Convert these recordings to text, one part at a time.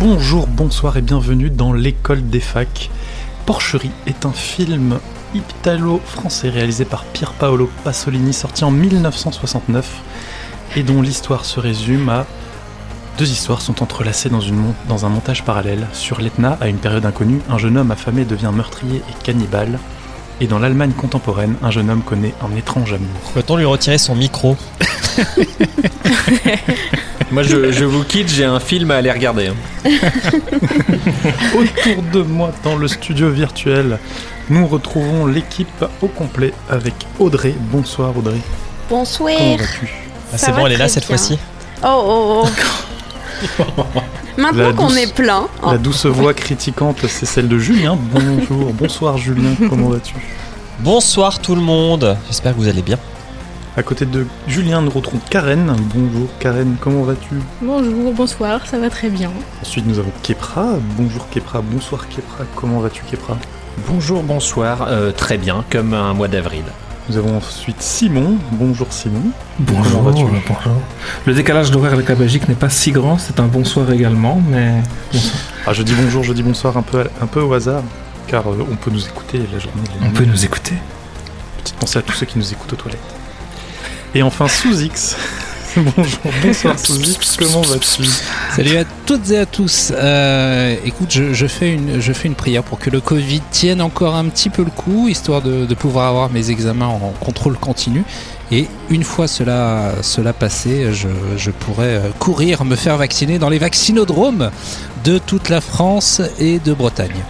Bonjour, bonsoir et bienvenue dans l'école des facs. Porcherie est un film italo-français réalisé par Pier Paolo Pasolini sorti en 1969 et dont l'histoire se résume à deux histoires sont entrelacées dans, une mon- dans un montage parallèle. Sur l'Etna, à une période inconnue, un jeune homme affamé devient meurtrier et cannibale. Et dans l'Allemagne contemporaine, un jeune homme connaît un étrange amour. Peut-on lui retirer son micro? Moi, je, je vous quitte, j'ai un film à aller regarder. hein. Autour de moi, dans le studio virtuel, nous retrouvons l'équipe au complet avec Audrey. Bonsoir Audrey. Bonsoir. Comment vas-tu? Ah, Ça C'est va bon, elle est là très cette bien. fois-ci Oh oh oh. Maintenant qu'on douce- est plein. oh, La douce voix critiquante, c'est celle de Julien. Bonjour, bonsoir Julien, comment vas-tu? Bonsoir tout le monde J'espère que vous allez bien. À côté de Julien, nous retrouvons Karen. Bonjour Karen, comment vas-tu? Bonjour, bonsoir, ça va très bien. Ensuite, nous avons Kepra. Bonjour Kepra, bonsoir Kepra, comment vas-tu Kepra? Bonjour, bonsoir, euh, très bien, comme un mois d'avril. Nous avons ensuite Simon. Bonjour Simon. Bonjour, vas-tu? bonjour. Le décalage d'horaire avec la Belgique n'est pas si grand, c'est un bonsoir également, mais Ah, je dis bonjour, je dis bonsoir un peu, un peu au hasard, car euh, on peut nous écouter la journée. la on peut nous écouter. Petite pensée à tous ceux qui nous écoutent aux toilettes. Et enfin, sous X. Bonjour, bonsoir sous X, comment vas-tu? Salut à toutes et à tous. Euh, écoute, je, fais une, je fais une prière pour que le Covid tienne encore un petit peu le coup, histoire de, de pouvoir avoir mes examens en contrôle continu. Et une fois cela, cela passé, je, je pourrai euh, courir, me faire vacciner dans les vaccinodromes de toute la France et de Bretagne.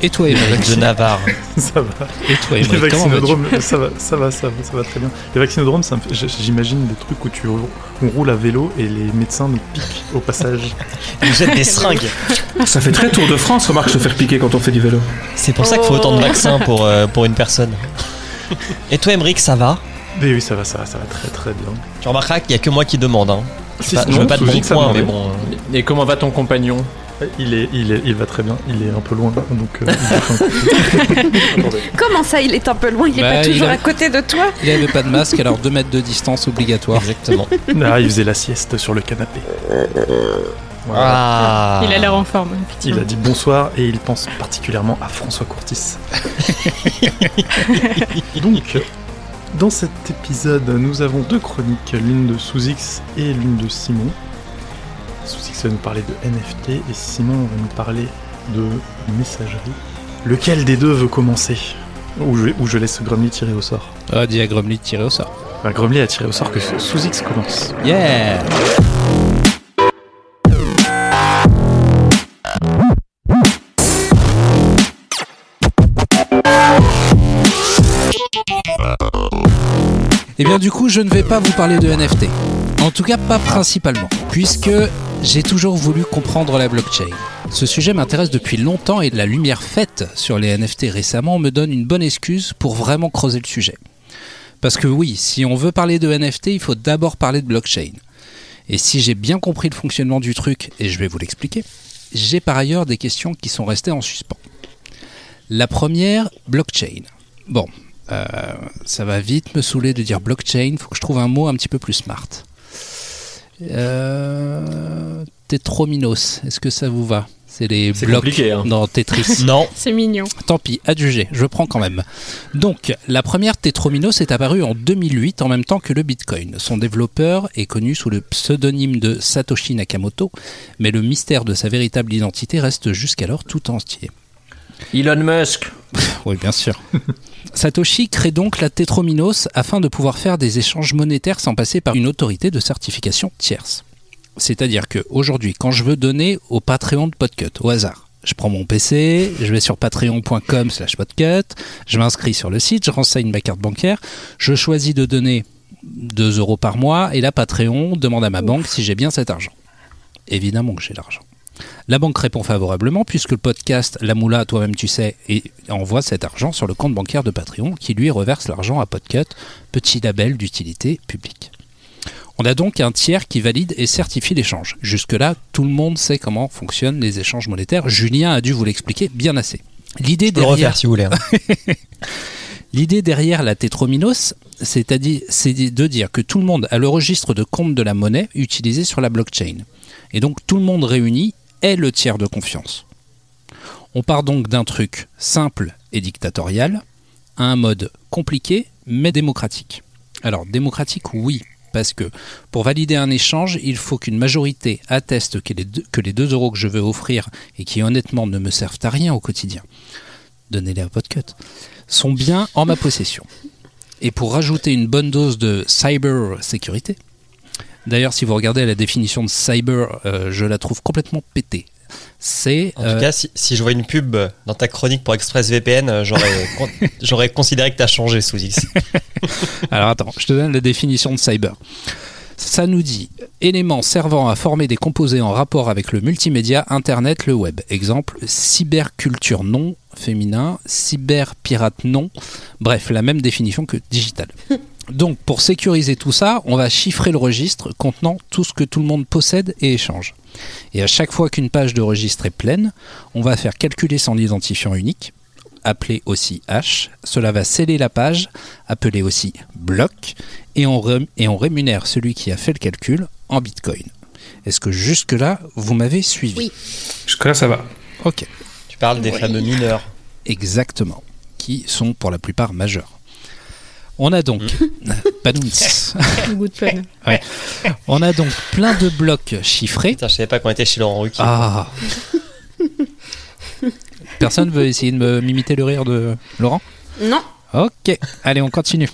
Et toi, Émeric De Navarre. Ça va. Et toi, Les Émeric, comment vas-tu vaccinodromes, ça va, ça va, ça va, ça va très bien. Les vaccinodromes, ça me fait- j- j'imagine des trucs où tu on roule à vélo et les médecins nous piquent au passage. Ils jettent des seringues. Ça fait très Tour de France, remarque, se faire piquer quand on fait du vélo. C'est pour ça qu'il faut autant de vaccins pour, euh, pour une personne. Et toi, Emmerich, ça va? Mais oui, ça va, ça va, ça va très très bien. Tu remarqueras qu'il n'y a que moi qui demande. Hein. Si, Pas- je veux pas de sous bon X, ça point, va, mais bon. euh, Et comment va ton compagnon? Il est, il est, il va très bien. Il est un peu loin, donc. euh. Comment ça, il est un peu loin? Il est Bah, pas toujours a- à côté de toi? Il avait pas de masque, alors 2 mètres de distance obligatoire. Exactement. Ah, il faisait la sieste sur le canapé. Voilà. Ah. Il a l'air en forme, Il a dit bonsoir et il pense particulièrement à François Courtis. Donc, dans cet épisode, nous avons deux chroniques, l'une de Sous-X et l'une de Simon. Sous-X va nous parler de NFT et Simon va nous parler de messagerie. Lequel des deux veut commencer? Ou je, ou je laisse Grumly tirer au sort. Ah, dis à Grumly tirer au sort. Enfin, Grumly a tiré au sort que Sous-X commence. Yeah Et Eh bien du coup, je ne vais pas vous parler de NFT. En tout cas, pas principalement, puisque j'ai toujours voulu comprendre la blockchain. Ce sujet m'intéresse depuis longtemps et la lumière faite sur les NFT récemment me donne une bonne excuse pour vraiment creuser le sujet. Parce que oui, si on veut parler de NFT, il faut d'abord parler de blockchain. Et si j'ai bien compris le fonctionnement du truc, et je vais vous l'expliquer, j'ai par ailleurs des questions qui sont restées en suspens. La première, blockchain. Bon, euh, ça va vite me saouler de dire blockchain, faut que je trouve un mot un petit peu plus smart. Euh, Tetrominos, est-ce que ça vous va? C'est les blocs compliqué, hein. dans Tetris. Non. C'est mignon. Tant pis, adjugé, je prends quand même. Donc, la première Tetrominos est apparue en 2008 en même temps que le Bitcoin. Son développeur est connu sous le pseudonyme de Satoshi Nakamoto, mais le mystère de sa véritable identité reste jusqu'alors tout entier. Elon Musk. Oui, bien sûr. Satoshi crée donc la Tetrominos afin de pouvoir faire des échanges monétaires sans passer par une autorité de certification tierce. C'est-à-dire que aujourd'hui, quand je veux donner au Patreon de Podcut, au hasard, je prends mon PC, je vais sur patreon.com slash podcut, je m'inscris sur le site, je renseigne ma carte bancaire, je choisis de donner 2 euros par mois et la Patreon demande à ma banque si j'ai bien cet argent. Évidemment que j'ai l'argent. La banque répond favorablement puisque le podcast La Moula, toi-même tu sais, et envoie cet argent sur le compte bancaire de Patreon qui lui reverse l'argent à Podcut, petit label d'utilité publique. On a donc un tiers qui valide et certifie l'échange. Jusque-là, tout le monde sait comment fonctionnent les échanges monétaires. Julien a dû vous l'expliquer bien assez. L'idée derrière, refaire si vous voulez. hein. l'idée derrière la tétrominos, c'est-à-dire c'est de dire que tout le monde a le registre de compte de la monnaie utilisé sur la blockchain. Et donc tout le monde réuni est le tiers de confiance. On part donc d'un truc simple et dictatorial à un mode compliqué mais démocratique. Alors démocratique oui, parce que pour valider un échange, il faut qu'une majorité atteste que les, deux, que les 2 euros que je veux offrir et qui honnêtement ne me servent à rien au quotidien, donnez-les à Podcut, sont bien en ma possession. Et pour rajouter une bonne dose de cyber sécurité, d'ailleurs si vous regardez la définition de cyber, euh, je la trouve complètement pétée. C'est En euh, tout cas, si, si je vois une pub dans ta chronique pour ExpressVPN, euh, j'aurais con- j'aurais considéré que tu as changé sous X. Alors attends, je te donne la définition de cyber. Ça nous dit éléments servant à former des composés en rapport avec le multimédia, Internet, le web. Exemple, cyberculture non féminin, cyberpirate non. Bref, la même définition que digital. Donc, pour sécuriser tout ça, on va chiffrer le registre contenant tout ce que tout le monde possède et échange. Et à chaque fois qu'une page de registre est pleine, on va faire calculer son identifiant unique, appelé aussi hash. Cela va sceller la page, appelée aussi bloc, et on, rem- et on rémunère celui qui a fait le calcul en bitcoin. Est-ce que jusque-là, vous m'avez suivi? Oui. Jusque-là, ça va. Ok, Tu parles des fameux mineurs. exactement. Qui sont pour la plupart majeurs. On a donc. Fun. On a donc plein de blocs chiffrés. Putain, je savais pas qu'on était chez Laurent Ruquier. Ah Personne veut essayer de me m'imiter le rire de Laurent? Non. Ok, allez, on continue.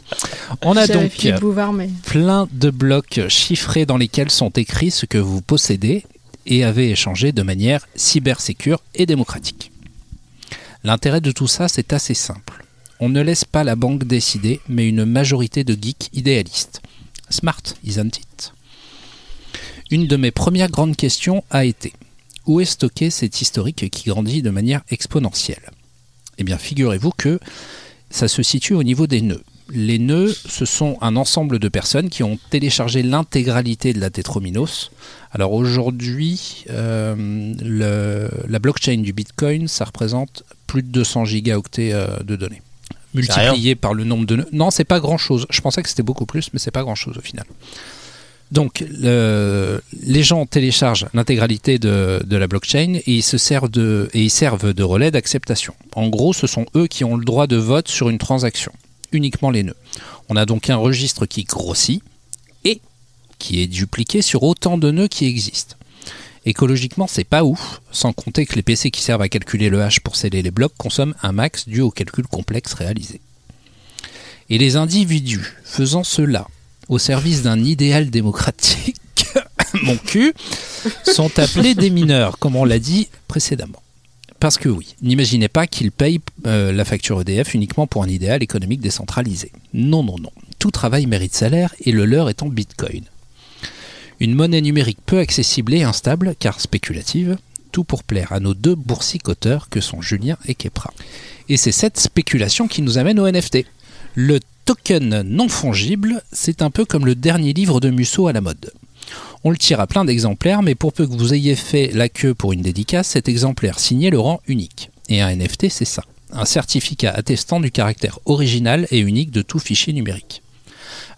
On a donc Philippe Bouvard, mais plein de blocs chiffrés dans lesquels sont écrits ce que vous possédez et avez échangé de manière cybersécure et démocratique. L'intérêt de tout ça, c'est assez simple. On ne laisse pas la banque décider, mais une majorité de geeks idéalistes. Smart, isn't it? Une de mes premières grandes questions a été où est stocké cet historique qui grandit de manière exponentielle? Eh bien, figurez-vous que ça se situe au niveau des nœuds. Les nœuds, ce sont un ensemble de personnes qui ont téléchargé l'intégralité de la Tetrominos. Alors aujourd'hui, euh, la blockchain du Bitcoin, ça représente plus de 200 gigaoctets euh, de données. Multiplié par le nombre de nœuds. Non, c'est pas grand chose. Je pensais que c'était beaucoup plus, mais c'est pas grand chose au final. Donc, le- les gens téléchargent l'intégralité de, de la blockchain et ils, se servent de, et ils servent de relais d'acceptation. En gros, ce sont eux qui ont le droit de vote sur une transaction, uniquement les nœuds. On a donc un registre qui grossit et qui est dupliqué sur autant de nœuds qui existent. Écologiquement, c'est pas ouf, sans compter que les PC qui servent à calculer le hash pour sceller les blocs consomment un max dû au calcul complexe réalisé. Et les individus faisant cela au service d'un idéal démocratique, mon cul, sont appelés des mineurs, comme on l'a dit précédemment. Parce que oui, n'imaginez pas qu'ils payent euh, la facture EDF uniquement pour un idéal économique décentralisé. Non, non, non. Tout travail mérite salaire et le leur est en bitcoin. Une monnaie numérique peu accessible et instable, car spéculative, tout pour plaire à nos deux boursicoteurs que sont Julien et Kepra. Et c'est cette spéculation qui nous amène au NFT. Le token non fongible, c'est un peu comme le dernier livre de Musso à la mode. On le tire à plein d'exemplaires, mais pour peu que vous ayez fait la queue pour une dédicace, cet exemplaire signé le rend unique. Et un NFT, c'est ça. Un certificat attestant du caractère original et unique de tout fichier numérique.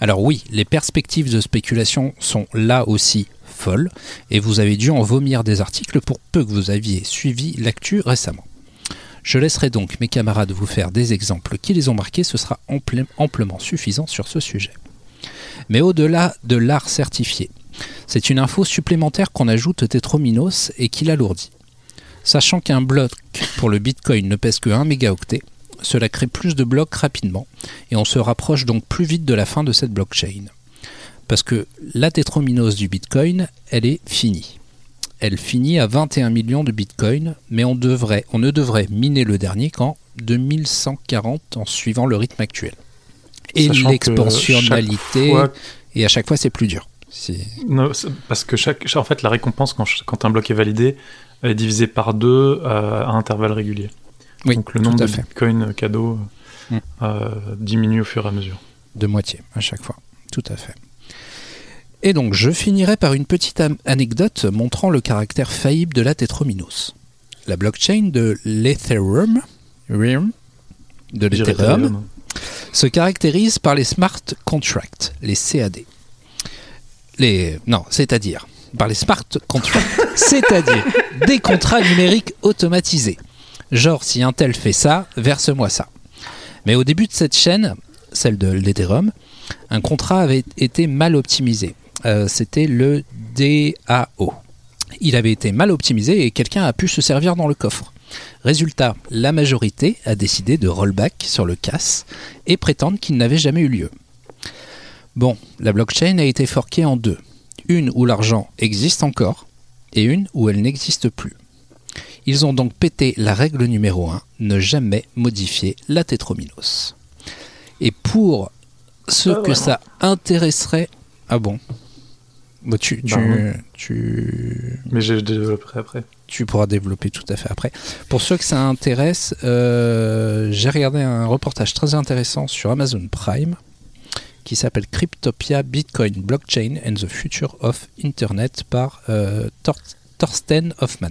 Alors oui, les perspectives de spéculation sont là aussi folles, et vous avez dû en vomir des articles pour peu que vous aviez suivi l'actu récemment. Je laisserai donc mes camarades vous faire des exemples qui les ont marqués, ce sera ample- amplement suffisant sur ce sujet. Mais au-delà de l'art certifié, c'est une info supplémentaire qu'on ajoute Tetrominos et qui l'alourdit. Sachant qu'un bloc pour le Bitcoin ne pèse que 1 mégaoctet, cela crée plus de blocs rapidement et on se rapproche donc plus vite de la fin de cette blockchain. Parce que la tétrominose du Bitcoin, elle est finie. Elle finit à 21 millions de Bitcoin, mais on, devrait, on ne devrait miner le dernier qu'en 2140 en suivant le rythme actuel. Et l'expansionnalité, fois- et à chaque fois c'est plus dur. Non, parce que chaque, en fait, la récompense quand, un bloc est validé elle est divisée par deux euh, à intervalles réguliers. Oui, Donc le nombre de fait. bitcoins cadeaux Mm. euh, diminue au fur et à mesure. de moitié à chaque fois. Tout à fait. Et donc, je finirai par une petite anecdote montrant le caractère faillible de la Tetrominos. La blockchain de l'Ethereum, Ethereum, de l'Ethereum, Ethereum. se caractérise par les smart contracts, les CAD. Les non, c'est-à-dire par les smart contracts, c'est-à-dire des contrats numériques automatisés. Genre si un tel fait ça, verse-moi ça. Mais au début de cette chaîne, celle de l'Ethereum, un contrat avait été mal optimisé. Euh, C'était le DAO. Il avait été mal optimisé et quelqu'un a pu se servir dans le coffre. Résultat, la majorité a décidé de rollback sur le casse et prétendre qu'il n'avait jamais eu lieu. Bon, la blockchain a été forquée en deux. Une où l'argent existe encore et une où elle n'existe plus. Ils ont donc pété la règle numéro 1, ne jamais modifier la tétrominos. Et pour ceux que ça intéresserait... Ah bon? Bah, tu, tu, Bah, tu, Mais je développerai après. tu pourras développer tout à fait après. Pour ceux que ça intéresse, euh, j'ai regardé un reportage très intéressant sur Amazon Prime qui s'appelle Cryptopia Bitcoin Blockchain and the Future of Internet par euh, Thor- Thorsten Hoffman.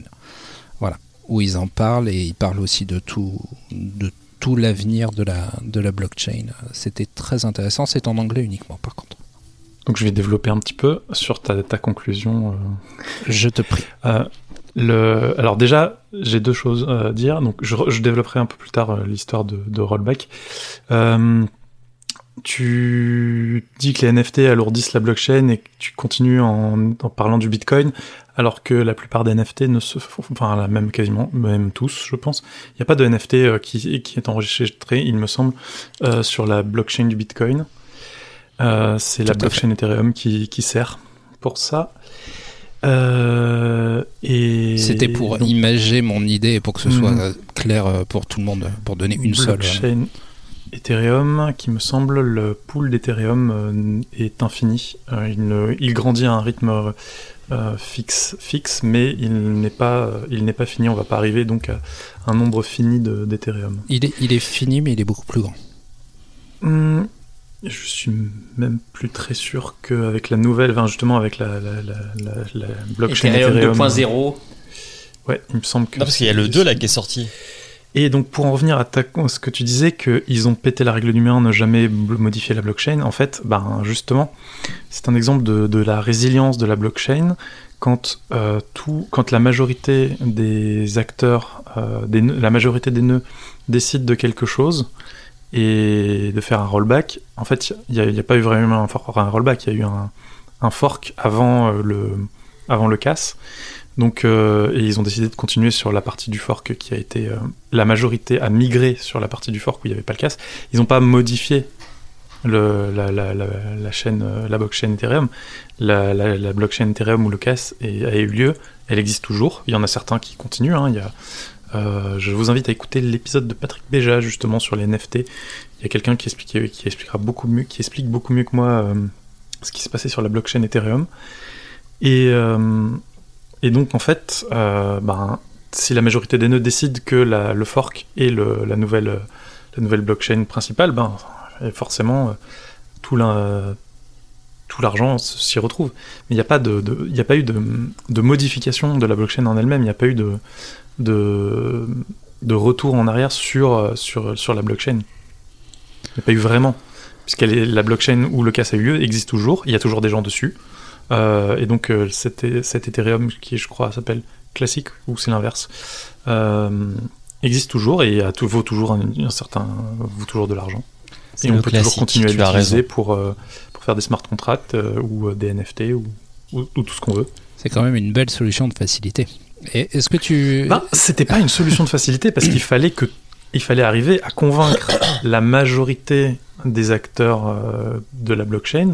Voilà, où ils en parlent et ils parlent aussi de tout, de tout l'avenir de la, de la blockchain. C'était très intéressant, c'est en anglais uniquement par contre. Donc je vais développer un petit peu sur ta, ta conclusion. euh. Je te prie. Euh, le... Alors déjà, j'ai deux choses à dire. Donc je, développerai un peu plus tard euh, l'histoire de, de rollback. Euh, tu dis que les NFT alourdissent la blockchain et que tu continues en, en parlant du Bitcoin, alors que la plupart des NFT ne se font, enfin la même quasiment, même tous, je pense. Il n'y a pas de NFT euh, qui, qui est enregistré, il me semble, euh, sur la blockchain du Bitcoin. Euh, c'est la blockchain Ethereum qui, qui sert pour ça. Et C'était pour donc, imager mon idée et pour que ce soit Mhm. euh, clair pour tout le monde, pour donner une seule. Ethereum, qui me semble le pool d'Ethereum euh, est infini. Euh, il, ne- il grandit à un rythme euh, fixe, fixe, mais il n'est pas, il n'est pas fini. On va pas arriver donc à un nombre fini de- d'Ethereum. Il est, il est fini, mais il est beaucoup plus grand. Hmm, je suis même plus très sûr qu'avec la nouvelle, enfin justement avec la, la, la, la, la blockchain Ethereum Ethereum. 2.0. Ouais, il me semble que. Non, parce qu'il y a le 2 là qui est sorti. Et donc pour en revenir à ta- ce que tu disais qu'ils ont pété la règle numéro 1, ne jamais modifier la blockchain, en fait, ben justement, c'est un exemple de, de la résilience de la blockchain quand euh, tout, quand la majorité des acteurs, euh, des nœuds- la majorité des nœuds décident de quelque chose et de faire un rollback. En fait, il n'y a, pas eu vraiment un, un rollback, il y a eu un, un fork avant euh, le, avant le casse. Donc, euh, ils ont décidé de continuer sur la partie du fork qui a été. euh, la majorité a migré sur la partie du fork où il n'y avait pas le casse. Ils n'ont pas modifié la, chaîne, euh, la blockchain Ethereum. La, blockchain Ethereum où le casse a eu lieu, elle existe toujours. Il y en a certains qui continuent. hein. Il y a, je vous invite à écouter l'épisode de Patrick Béja justement sur les NFT. Il y a quelqu'un qui, qui expliquera beaucoup mieux, qui explique beaucoup mieux que moi ce qui s'est passé sur la blockchain Ethereum. Et, et donc en fait, euh, ben, si la majorité des nœuds décident que le fork est la, nouvelle, blockchain principale, ben, forcément euh, tout la- tout l'argent s'y retrouve. Mais il n'y a, pas eu de, modification de la blockchain en elle-même, il n'y a pas eu de, retour en arrière sur, sur, la blockchain. Il n'y a pas eu vraiment. Puisqu'elle est la blockchain où le casse a eu lieu existe toujours, il y a toujours des gens dessus. Euh, et donc euh, cet, cet Ethereum qui je crois s'appelle classique ou c'est l'inverse euh, existe toujours et a tout, vaut toujours un, un certain vaut toujours de l'argent. Et on peut toujours continuer à l'utiliser pour, pour faire des smart contracts ou des NFT ou, ou, ou tout ce qu'on veut. C'est quand même une belle solution de facilité. Est-ce que tu. Ben, c'était pas une solution de facilité parce qu'il fallait que il fallait arriver à convaincre la majorité des acteurs de la blockchain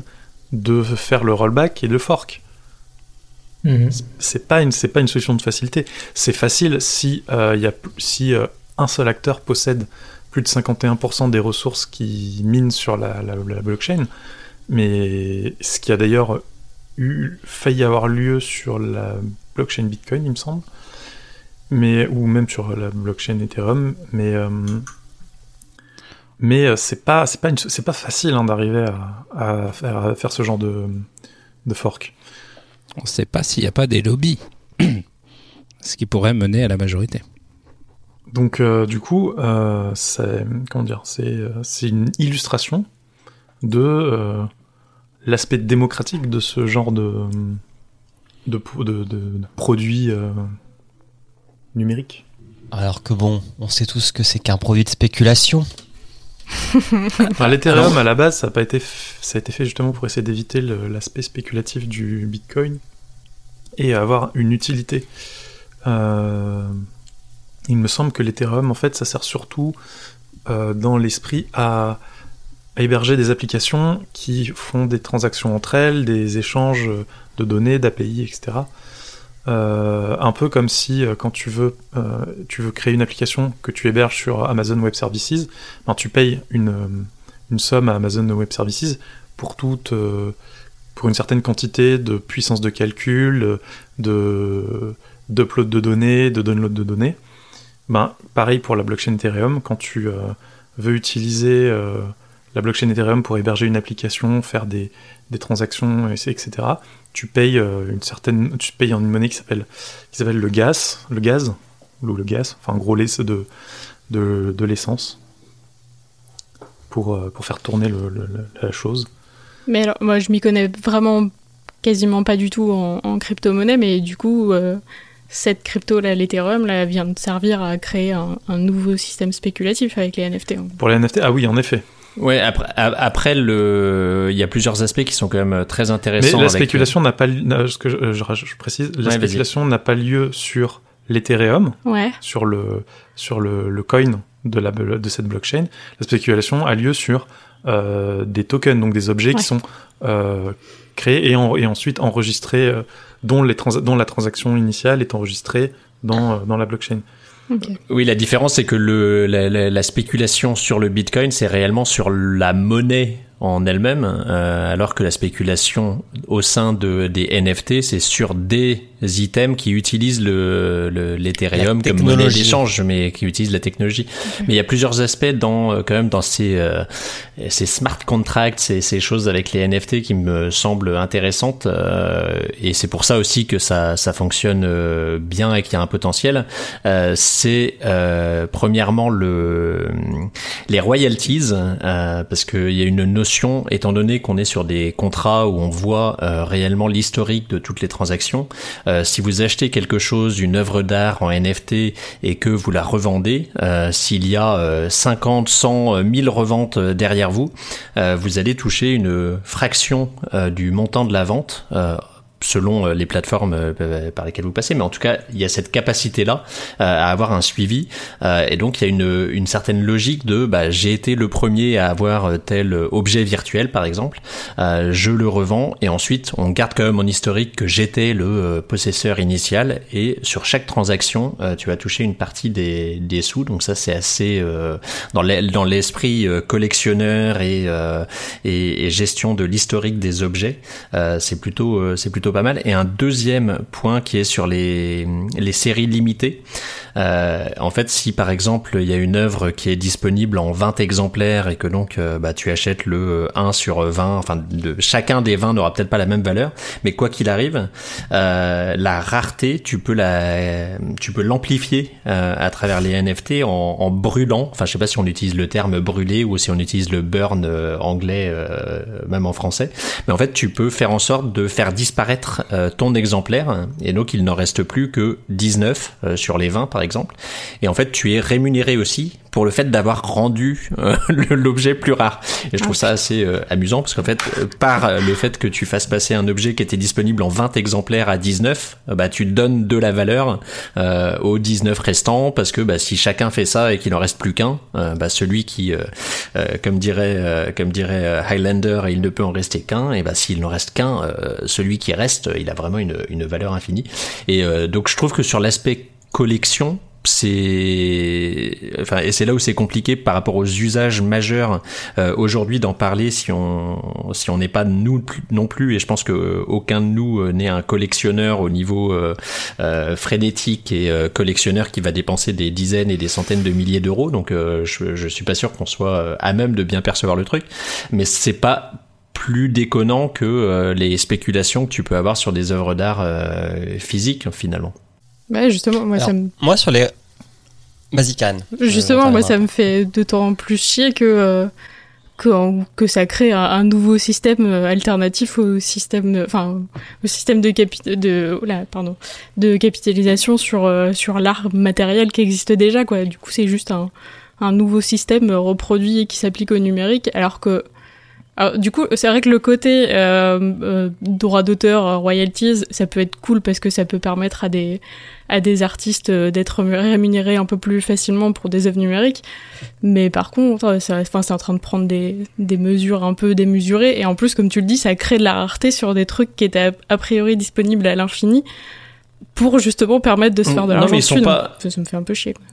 de faire le rollback et le fork. Mhm. C'est pas une, c'est pas une solution de facilité. C'est facile si euh, y a, si euh, un seul acteur possède plus de 51% des ressources qui minent sur la, la- la blockchain. Mais ce qui a d'ailleurs eu, failli avoir lieu sur la blockchain Bitcoin, il me semble, mais ou même sur la blockchain Ethereum, mais euh, mais euh, c'est pas c'est pas une- c'est pas facile hein, d'arriver à, à faire, à faire ce genre de de fork. On ne sait pas s'il n'y a pas des lobbies. Ce qui pourrait mener à la majorité. Donc euh, du coup, euh, c'est comment dire, c'est c'est une illustration de euh, l'aspect démocratique de ce genre de de, de, de- de produits euh, numériques. Alors que bon, on sait tous que c'est qu'un produit de spéculation. Enfin, L'Ethereum à la base, ça a pas été, f- ça a été fait justement pour essayer d'éviter l'aspect spéculatif du Bitcoin et avoir une utilité. Euh, il me semble que l'Ethereum, en fait, ça sert surtout euh, dans l'esprit à, à héberger des applications qui font des transactions entre elles, des échanges de données, d'API, etc. Euh, un peu comme si euh, quand tu veux, euh, tu veux créer une application que tu héberges sur Amazon Web Services, ben, tu payes une, somme à Amazon Web Services pour toute, pour une certaine quantité de puissance de calcul, de d'upload de données, de download de données. Ben, pareil pour la blockchain Ethereum, quand tu veux utiliser la blockchain Ethereum pour héberger une application, faire des, des transactions, et- etc., tu payes euh, une certaine, tu payes en une monnaie qui s'appelle qui s'appelle le gaz, le gaz ou le gaz, enfin en gros les- c'est de de, de l'essence pour euh, pour faire tourner le- le- le- la chose. Mais alors, moi, je m'y connais vraiment quasiment pas du tout en, en crypto-monnaie, mais du coup, euh, cette crypto-là, l'Ethereum, là, vient de servir à créer un, un nouveau système spéculatif avec les NFT. hein. Pour les NFT, ah oui, en effet. Ouais, après, après le, il y a plusieurs aspects qui sont quand même très Mais intéressants. la avec- spéculation n'a pas, li- n'a- ce que je, je raj- je précise, la Ouais, spéculation n'a pas lieu sur l'Ethereum, Ouais. sur le sur le, le coin de la de cette blockchain. La spéculation a lieu sur euh, des tokens, donc des objets Ouais. qui sont euh, créés et, en- et ensuite enregistrés, euh, dont les trans- dont la transaction initiale est enregistrée dans euh, dans la blockchain. Oui, la différence, c'est que le, la spéculation sur le Bitcoin, c'est réellement sur la monnaie en elle-même, euh, alors que la spéculation au sein de, des NFT, c'est sur des items qui utilisent le, le- l'Ethereum La comme monnaie d'échange, mais qui utilisent la technologie. Mais il y a plusieurs aspects dans, euh, quand même, dans ces, euh, ces smart contracts, ces, ces choses avec les NFT qui me semblent intéressantes, euh, et c'est pour ça aussi que ça, ça fonctionne euh, bien et qu'il y a un potentiel. Euh, c'est euh, premièrement le les royalties euh, parce qu'il y a une notion étant donné qu'on est sur des contrats où on voit euh, réellement l'historique de toutes les transactions euh, si vous achetez quelque chose une œuvre d'art en NFT et que vous la revendez euh, s'il y a euh, 50 100 euh, 1000 reventes derrière vous vous allez toucher une fraction du montant de la vente selon euh, les plateformes euh, par lesquelles vous passez, mais en tout cas, il y a cette capacité-là euh, à avoir un suivi, euh, et donc il y a une, certaine logique de bah, j'ai été le premier à avoir euh, tel objet virtuel, par exemple, euh, je le revends, et ensuite on garde quand même en historique que j'étais le euh, possesseur initial, et sur chaque transaction, euh, tu vas toucher une partie des, sous, donc ça c'est assez euh, dans l'e- dans l'esprit euh, collectionneur et, euh, et, gestion de l'historique des objets, euh, c'est plutôt euh, c'est plutôt pas mal. Et un deuxième point qui est sur les les séries limitées. Euh, en fait, si par exemple il y a une œuvre qui est disponible en 20 exemplaires et que donc euh, bah, tu achètes le 1 sur 20, enfin de, chacun des 20 n'aura peut-être pas la même valeur, mais quoi qu'il arrive, euh, la rareté, tu peux la, tu peux l'amplifier euh, à travers les NFT en, en brûlant. Enfin, je sais pas si on utilise le terme brûler ou si on utilise le burn euh, anglais, euh, même en français. Mais en fait, tu peux faire en sorte de faire disparaître euh, ton exemplaire et donc il n'en reste plus que 19 euh, sur les 20 par par exemple. Et en fait, tu es rémunéré aussi pour le fait d'avoir rendu euh, l'objet plus rare. Et je trouve ça assez euh, amusant parce qu'en fait, euh, par euh, le fait que tu fasses passer un objet qui était disponible en 20 exemplaires à 19, euh, bah tu donnes de la valeur euh, aux 19 restants parce que bah, si chacun fait ça et qu'il en reste plus qu'un, bah, celui qui, comme dirait, euh, comme dirait Highlander, il ne peut en rester qu'un. Et bah s'il n'en reste qu'un, euh, celui qui reste, il a vraiment une, une valeur infinie. Et euh, donc je trouve que sur l'aspect collection, c'est enfin et c'est là où c'est compliqué par rapport aux usages majeurs euh, aujourd'hui d'en parler si on si on n'est pas nous non plus. Et je pense que euh, aucun de nous euh, n'est un collectionneur au niveau euh, euh, frénétique et collectionneur qui va dépenser des dizaines et des centaines de milliers d'euros. Donc je je suis pas sûr qu'on soit à même de bien percevoir le truc. Mais c'est pas plus déconnant que les spéculations que tu peux avoir sur des œuvres d'art physiques finalement. Ouais, justement, moi, ça me Moi, sur les. Vas-y, Cannes. Justement, moi, ça me fait d'autant plus chier que, euh, que, que ça crée un, un nouveau système euh, alternatif au système, enfin, au système de, capi- de, oh là, pardon, de capitalisation sur, euh, sur l'art matériel qui existe déjà, quoi. Du coup, c'est juste un, un nouveau système euh, reproduit et qui s'applique au numérique, alors que alors, du coup, c'est vrai que le côté euh, euh, droit d'auteur, euh, royalties, ça peut être cool parce que ça peut permettre à des à des artistes euh, d'être rémunérés un peu plus facilement pour des œuvres numériques. Mais par contre, euh, enfin, c'est en train de prendre des, des mesures un peu démesurées. Et en plus, comme tu le dis, ça crée de la rareté sur des trucs qui étaient a, priori disponibles à l'infini pour justement permettre de se faire de Non, l'argent pas- ça, ça me fait un peu chier. quoi.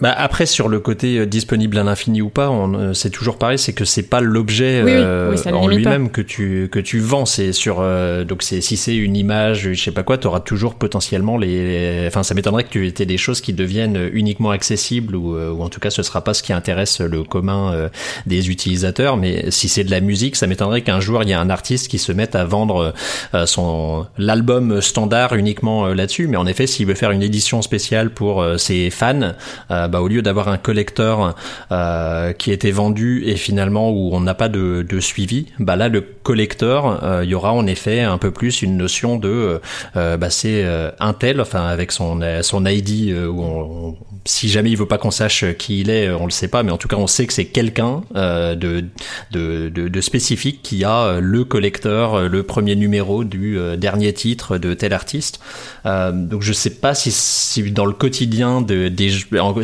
Bah après sur le côté euh, disponible à l'infini ou pas, on, euh, c'est toujours pareil, c'est que c'est pas l'objet Oui, euh, oui, en lui-même que tu que tu vends, c'est sur euh, donc c'est si c'est une image, je sais pas quoi, tu auras toujours potentiellement les, les- enfin ça m'étonnerait que tu aies des choses qui deviennent uniquement accessibles ou, euh, ou en tout cas ce sera pas ce qui intéresse le commun euh, des utilisateurs, mais si c'est de la musique, ça m'étonnerait qu'un jour il y ait un artiste qui se mette à vendre euh, son l'album standard uniquement là-dessus, mais en effet s'il veut faire une édition spéciale pour ses fans, euh, bah, au lieu d'avoir un collector euh, qui était vendu et finalement où on n'a pas de, de suivi, bah là le collector, euh, il y aura en effet un peu plus une notion de, euh, bah c'est euh, un tel, enfin avec son euh, son ID euh, où si jamais il veut pas qu'on sache qui il est, euh, on le sait pas, mais en tout cas on sait que c'est quelqu'un euh, de, de, de de spécifique qui a euh, le collector, euh, le premier numéro du euh, dernier titre de tel artiste. Euh, donc je sais pas si, si dans le quotidien de, des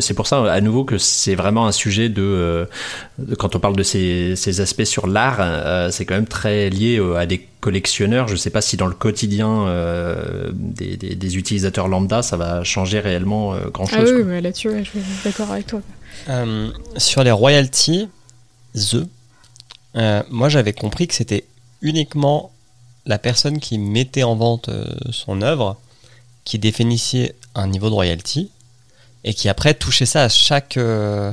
c'est pour ça à nouveau que c'est vraiment un sujet de, euh, de- quand on parle de ces, ces aspects sur l'art euh, c'est quand même très lié euh, à des collectionneurs je sais pas si dans le quotidien euh, des, des, des utilisateurs lambda ça va changer réellement grand Ah oui, mais là-dessus, ouais, je suis d'accord avec toi. Euh, sur les royalties, The, euh, moi j'avais compris que c'était uniquement la personne qui mettait en vente euh, son œuvre qui définissait un niveau de royalty et qui après touchait ça à chaque, euh,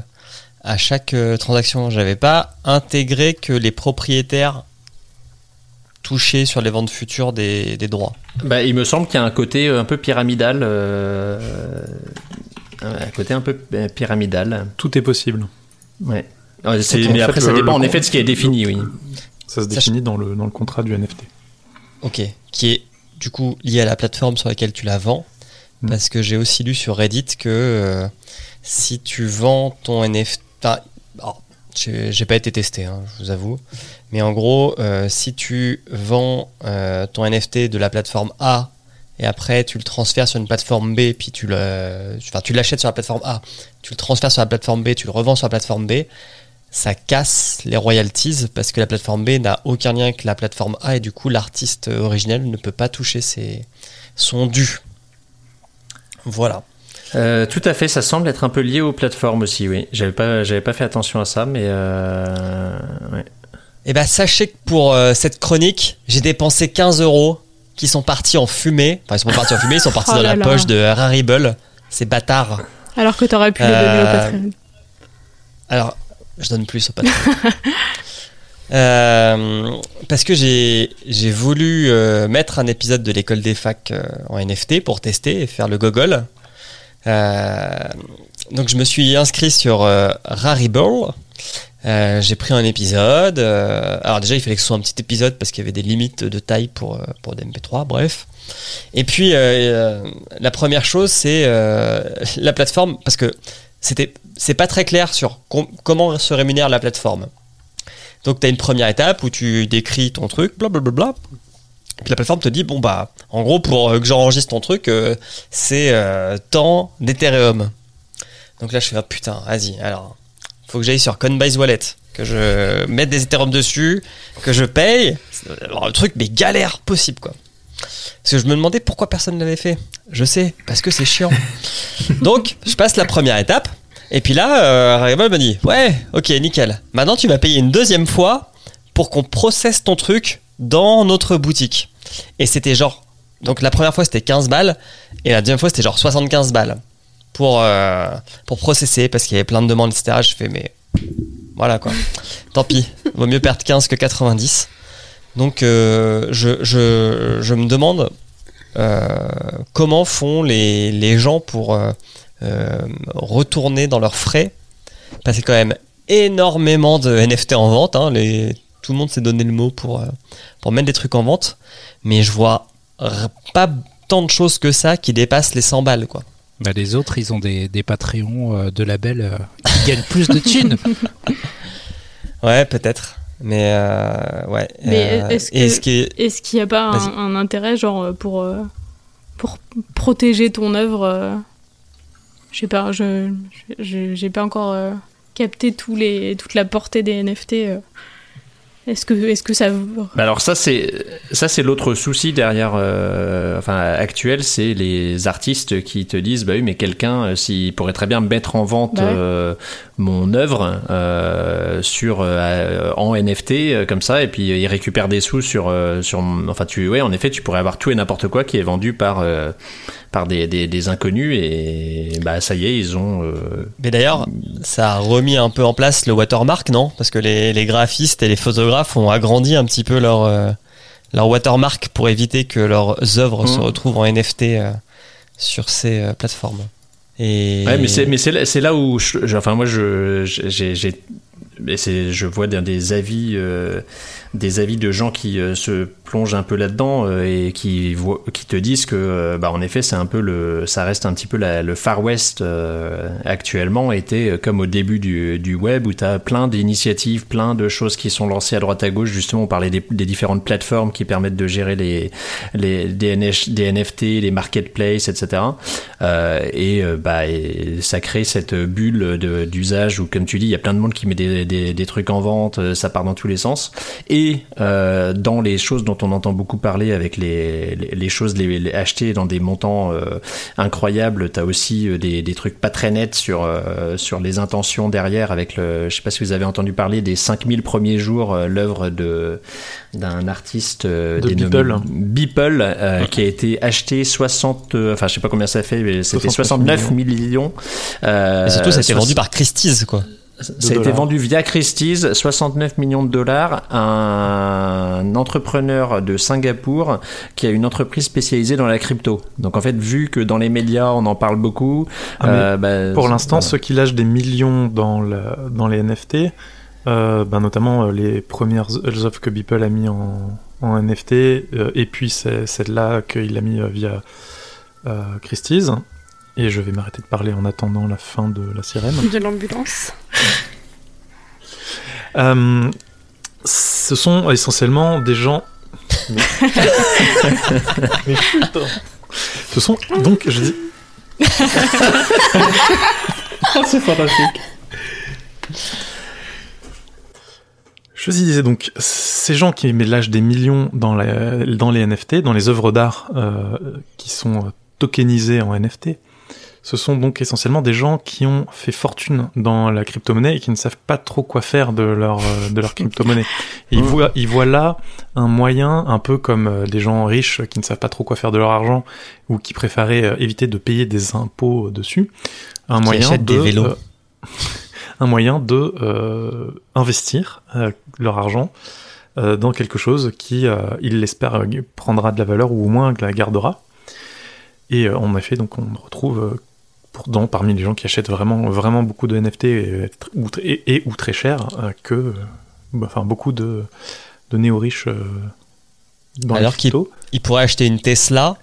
à chaque euh, transaction. J'avais pas intégré que les propriétaires touchaient sur les ventes futures des, des droits. Bah, il me semble qu'il y a un côté euh, un peu pyramidal euh, un côté un peu euh, pyramidal Tout est possible. ouais c'est- mais fait, après ça le- dépend le en effet de ce qui est défini oui Ça se définit dans le, dans le contrat du NFT. Ok, qui est du coup lié à la plateforme sur laquelle tu la vends. Parce que j'ai aussi lu sur Reddit que euh, si tu vends ton NFT. alors, j'ai pas été testé, hein, je vous avoue. Mais en gros, euh, si tu vends euh, ton NFT de la plateforme A et après tu le transfères sur une plateforme B, puis tu le, enfin, tu l'achètes sur la plateforme A, tu le transfères sur la plateforme B, tu le revends sur la plateforme B, ça casse les royalties parce que la plateforme B n'a aucun lien avec la plateforme A et du coup l'artiste originel ne peut pas toucher ses, son dû. Voilà. Euh, tout à fait, ça semble être un peu lié aux plateformes aussi, oui. J'avais pas, j'avais pas fait attention à ça, mais euh, ouais. Et ben sachez que pour euh, cette chronique, j'ai dépensé 15 euros qui sont partis en fumée. Enfin, ils sont pas partis en fumée, ils sont partis Oh dans la là. poche de Rarible. Ces bâtards. Alors que t'aurais pu le donner au Patreon. Alors, je donne plus au patron. Euh, parce que j'ai voulu euh, mettre un épisode de l'école des facs euh, en NFT pour tester et faire le gogol. Donc je me suis inscrit sur Rarible. J'ai pris un épisode. alors déjà, il fallait que ce soit un petit épisode parce qu'il y avait des limites de taille pour, pour des MP3, bref. Et puis, la première chose, c'est la plateforme, parce que c'était, c'est pas très clair sur com- comment se rémunère la plateforme. Donc, tu as une première étape où tu décris ton truc, blablabla. Puis la plateforme te dit, bon, bah, en gros, pour euh, que j'enregistre ton truc, euh, c'est euh, tant d'Ethereum. Donc là, je fais, ah, putain, vas-y, alors, faut que j'aille sur Coinbase Wallet, que je mette des Ethereum dessus, que je paye. Alors, le truc, mais galère possible, quoi. Parce que je me demandais pourquoi personne ne l'avait fait. Je sais, parce que c'est chiant. Donc, je passe la première étape. Et puis là, euh, me dit Ouais, ok, nickel. Maintenant, tu vas payer une deuxième fois pour qu'on processe ton truc dans notre boutique. Et c'était genre. Donc, la première fois, c'était 15 balles. Et la deuxième fois, c'était genre 75 balles pour, euh, pour processer parce qu'il y avait plein de demandes, etc. Je fais Mais voilà quoi. Tant pis. Vaut mieux perdre 15 que 90. Donc, euh, je, je, je me demande euh, comment font les, les gens pour retourner dans leurs frais. Parce qu'il y a quand même énormément de NFT en vente. hein. Les, tout le monde s'est donné le mot pour, euh, pour mettre des trucs en vente. Mais je vois pas tant de choses que ça qui dépassent les 100 balles. Quoi. Bah, les autres, ils ont des, des Patreons euh, de labels euh, qui gagnent plus de thunes. Ouais, peut-être. Mais euh, ouais. Mais euh, est-ce et que- ce qui est- qu'il n'y a pas un, un intérêt, genre, euh, pour, euh, pour protéger ton œuvre euh, Pas, je j'ai pas encore euh, capté tous les, toute la portée des NFT. Est-ce que, est que ça. Bah alors ça c'est ça c'est l'autre souci derrière euh, enfin actuel c'est les artistes qui te disent bah oui mais quelqu'un euh, s'il pourrait très bien mettre en vente Bah ouais. euh, mon œuvre euh, sur euh, en NFT euh, comme ça et puis euh, il récupère des sous sur euh, sur enfin tu ouais en effet tu pourrais avoir tout et n'importe quoi qui est vendu par euh, par des, des, des inconnus et bah ça y est ils ont euh, Mais d'ailleurs, ça a remis un peu en place le watermark, non? Parce que les, les graphistes et les photographes ont agrandi un petit peu leur, euh, leur watermark pour éviter que leurs œuvres se Mhm. retrouvent en NFT euh, sur ces euh, plateformes. Et Ouais, mais c'est mais c'est là, c'est là où je, enfin moi je j'ai je vois des, des avis des avis de gens qui euh, se plongent un peu là-dedans euh, et qui qui te disent que euh, bah en effet c'est un peu le ça reste un petit peu le Far West actuellement était comme au début du, du web où tu as plein d'initiatives plein de choses qui sont lancées à droite à gauche. Justement on parlait des, différentes plateformes qui permettent de gérer les les des, NFT les marketplaces etc et bah ça crée cette bulle d'usage où comme tu dis il y a plein de monde qui met des, des, des trucs en vente ça part dans tous les sens. Et euh, dans les choses dont on entend beaucoup parler avec les, les, les choses les, les achetées dans des montants euh, incroyables t'as aussi euh, des, des trucs pas très nets sur euh, sur les intentions derrière avec le je sais pas si vous avez entendu parler des 5000 premiers jours euh, l'œuvre de d'un artiste euh, De dénommé Beeple. Beeple, euh, qui a été acheté 60 euh, enfin je sais pas combien ça fait mais c'était 69 69 millions, Euh, Et surtout, ça a été vendu par Christie's, quoi. Ça a été vendu via Christie's, 69 millions de dollars, un entrepreneur de Singapour qui a une entreprise spécialisée dans la crypto. Donc en fait, vu que dans les médias on en parle beaucoup, Ah, euh, bah, Pour l'instant, voilà. ceux qui lâchent des millions dans, la- dans les NFT, euh, ben, notamment euh, les premières œuvres que Beeple a mis en, en NFT, euh, et puis celle-là qu'il a mis via Christie's. Et je vais m'arrêter de parler en attendant la fin de la sirène. De l'ambulance. Euh, ce sont essentiellement des gens. Mais, Mais putain. Ce sont donc, je dis, c'est fantastique. Je disais donc, ces gens qui lâchent des millions dans, la- dans les NFT, dans les œuvres d'art euh, qui sont tokenisées en NFT, ce sont donc essentiellement des gens qui ont fait fortune dans la crypto-monnaie et qui ne savent pas trop quoi faire de leur, euh, de leur crypto-monnaie. Ils voient, ils voient là un moyen, un peu comme euh, des gens riches qui ne savent pas trop quoi faire de leur argent ou qui préféraient euh, éviter de payer des impôts dessus, un Qui moyen de... des vélos. euh, un moyen de euh, investir euh, leur argent euh, dans quelque chose qui, il l'espère, prendra de la valeur ou au moins la gardera. Et en effet, donc on retrouve pour, dans, parmi les gens qui achètent vraiment, vraiment beaucoup de NFT et, ou, tr- et- et ou très cher euh, que euh, bah, enfin, beaucoup de, de néo-riches euh, dans Alors les qu'il il pourrait acheter une Tesla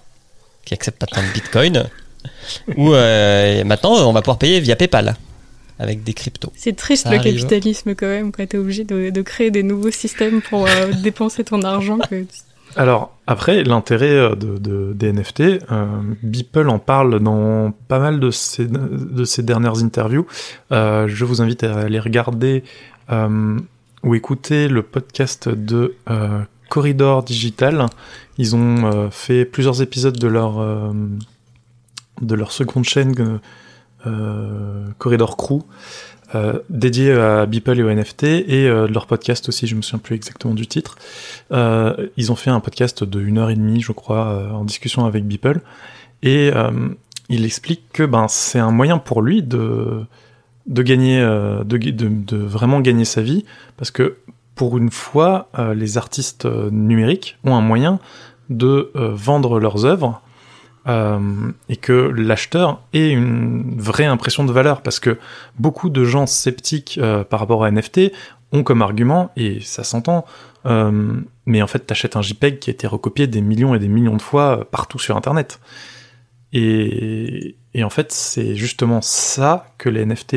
qui accepte pas tant de Bitcoin. ou euh, maintenant, on va pouvoir payer via PayPal avec des cryptos. C'est triste Ça le arrive. capitalisme quand même, quand t'es obligé de, de créer des nouveaux systèmes pour euh, dépenser ton argent. Que... Alors, après, l'intérêt euh, de, de- des NFT, euh, Beeple en parle dans pas mal de ses, de ses dernières interviews. Euh, je vous invite à aller regarder euh, ou écouter le podcast de Corridor Digital. Ils ont fait plusieurs épisodes de leur, de leur seconde chaîne, Corridor Crew. Euh, dédié à Beeple et au NFT et euh, leur podcast aussi, je me souviens plus exactement du titre. Euh, ils ont fait un podcast de une heure et demie, je crois, euh, en discussion avec Beeple. Et euh, il explique que ben, c'est un moyen pour lui de, de gagner, euh, de, de, vraiment gagner sa vie, parce que pour une fois, euh, les artistes euh, numériques ont un moyen de euh, vendre leurs œuvres euh, et que l'acheteur ait une vraie impression de valeur, parce que beaucoup de gens sceptiques euh, par rapport à NFT ont comme argument, et ça s'entend, euh, mais en fait, t'achètes un JPEG qui a été recopié des millions et des millions de fois partout sur Internet. Et, en fait, c'est justement ça que les NFT,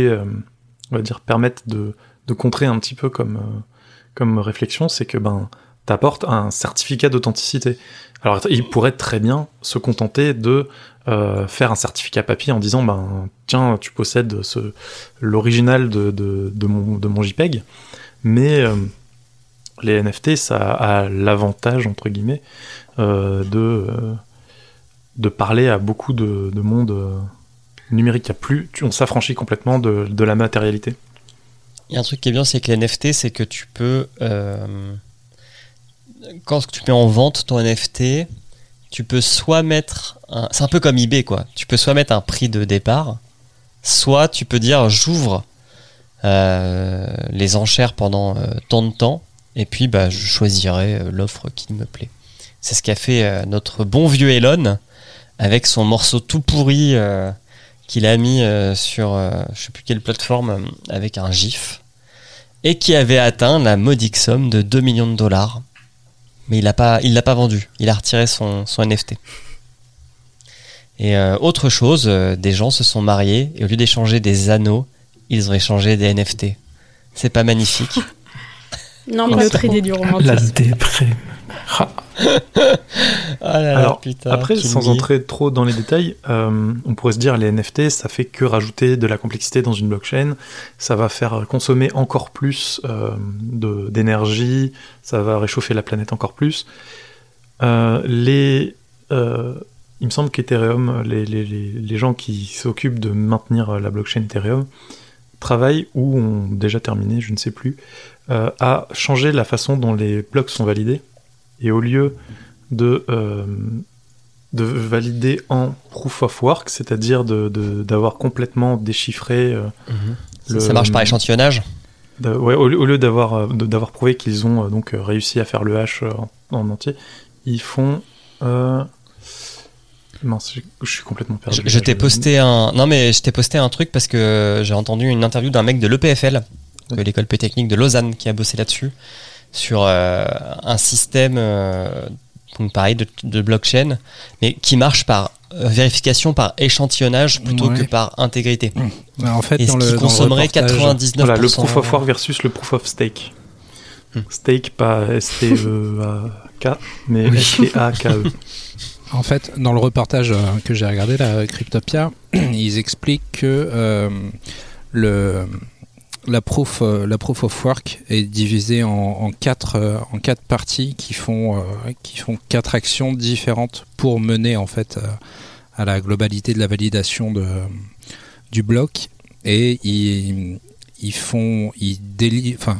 on va dire, permettent de, contrer un petit peu comme, comme réflexion, c'est que ben, t'apportes un certificat d'authenticité. Alors, il pourrait très bien se contenter de euh, faire un certificat papier en disant, ben, tiens, tu possèdes l'original de, de, mon, JPEG, mais euh, les NFT, ça a l'avantage, entre guillemets, euh, de, de parler à beaucoup de, de monde numérique. Plus, on s'affranchit complètement de, de la matérialité. Il y a un truc qui est bien, c'est que les NFT, c'est que tu peux. Quand tu mets en vente ton NFT, tu peux soit mettre. un- C'est un peu comme eBay, quoi. Tu peux soit mettre un prix de départ, soit tu peux dire j'ouvre euh, les enchères pendant euh, tant de temps, et puis bah, je choisirai euh, l'offre qui me plaît. C'est ce qu'a fait notre bon vieux Elon avec son morceau tout pourri qu'il a mis sur je sais plus quelle plateforme avec un GIF et qui avait atteint la modique somme de 2 millions de dollars. Mais il l'a pas, l'a pas vendu. Il a retiré son, son NFT. Et euh, autre chose, euh, des gens se sont mariés et au lieu d'échanger des anneaux, ils ont échangé des NFT. C'est pas magnifique. Non, Une pas autre idée du La romantisme. déprime. Ah, Ah là là, Alors, putain, Après, sans entrer trop dans les détails, euh, on pourrait se dire les NFT, ça fait que rajouter de la complexité dans une blockchain, ça va faire consommer encore plus euh, d'énergie, ça va réchauffer la planète encore plus. Euh, les, euh, il me semble qu'Ethereum, les, les, les, les gens qui s'occupent de maintenir la blockchain Ethereum, travaillent ou ont déjà terminé, je ne sais plus, euh, à changer la façon dont les blocs sont validés. Et au lieu de, euh, de valider en proof of work, c'est-à-dire de- de- d'avoir complètement déchiffré. euh, Mhm. le- Ça marche par échantillonnage? de- ouais, au, lieu- au lieu d'avoir euh, de- d'avoir prouvé qu'ils ont euh, donc réussi à faire le hash euh, en, en entier, ils font. Euh... Mince, je, je suis complètement perdu. Je, je t'ai posté un. Non, mais je t'ai posté un truc parce que j'ai entendu une interview d'un mec de l'EPFL, de l'école polytechnique de Lausanne, qui a bossé là-dessus, sur euh, un système, euh, donc pareil, de, de blockchain, mais qui marche par euh, vérification par échantillonnage plutôt Ouais. que par intégrité. En fait, Et dans ce le, qui dans le consommerait reportage- 99%. Voilà, le proof of work versus le proof of stake. Hmm. Stake, pas S-T-E-A-K, mais Oui. S-T-A-K-E. En fait, dans le reportage euh, que j'ai regardé, la Cryptopia, ils expliquent que euh, le, la, proof, euh, la proof of work est divisée en, quatre, euh, en quatre parties qui font, euh, qui font quatre actions différentes pour mener en fait à la globalité de la validation de, du bloc. Et ils, ils font, ils enfin,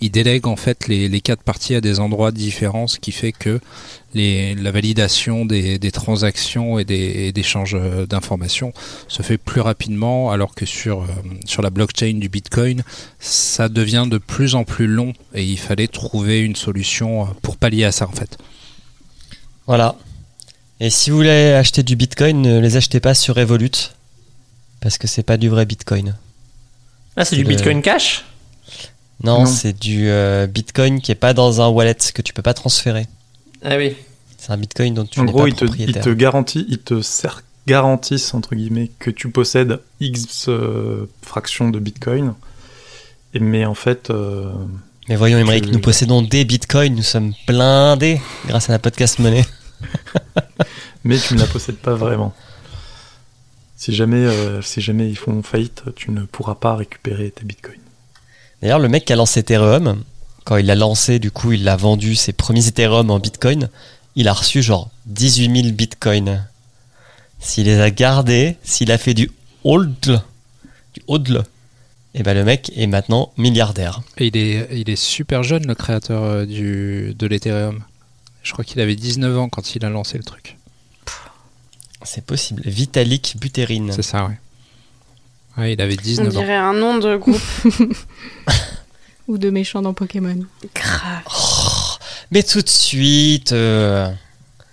ils délèguent en fait les, les quatre parties à des endroits différents, ce qui fait que les, la validation des, des transactions et des et d'échanges euh, d'informations se fait plus rapidement, alors que sur, euh, sur la blockchain du Bitcoin, ça devient de plus en plus long et il fallait trouver une solution euh, pour pallier à ça en fait. Voilà. Et si vous voulez acheter du bitcoin, ne les achetez pas sur Revolut. Parce que c'est pas du vrai Bitcoin. Ah, c'est du Le- Bitcoin Cash? Non, Non. c'est du euh, Bitcoin qui est pas dans un wallet que tu peux pas transférer. Ah oui. C'est un Bitcoin dont tu En n'es gros, pas ils te, propriétaire. te garantit, ils te cer- garantissent entre guillemets que tu possèdes X euh, fractions de Bitcoin. Et, mais en fait, euh, Mais voyons, Émeric, Tu- nous possédons des Bitcoins, nous sommes blindés grâce à la podcast monnaie. mais tu ne la possèdes pas vraiment. Si jamais, euh, si jamais ils font faillite, tu ne pourras pas récupérer tes Bitcoins. D'ailleurs, le mec qui a lancé Ethereum, quand il l'a lancé, du coup, il a vendu ses premiers Ethereum en Bitcoin, il a reçu genre 18 000 Bitcoins. S'il les a gardés, s'il a fait du hold, du hodl, et ben le mec est maintenant milliardaire. Et il est, il est super jeune, le créateur euh, du, de l'Ethereum. Je crois qu'il avait 19 ans quand il a lancé le truc. C'est possible. Vitalik Buterin. C'est ça, ouais. Ouais, il avait On 19 ans. dirait un nom de groupe. Ou de méchants dans Pokémon. Grave. Oh, mais tout de suite, euh,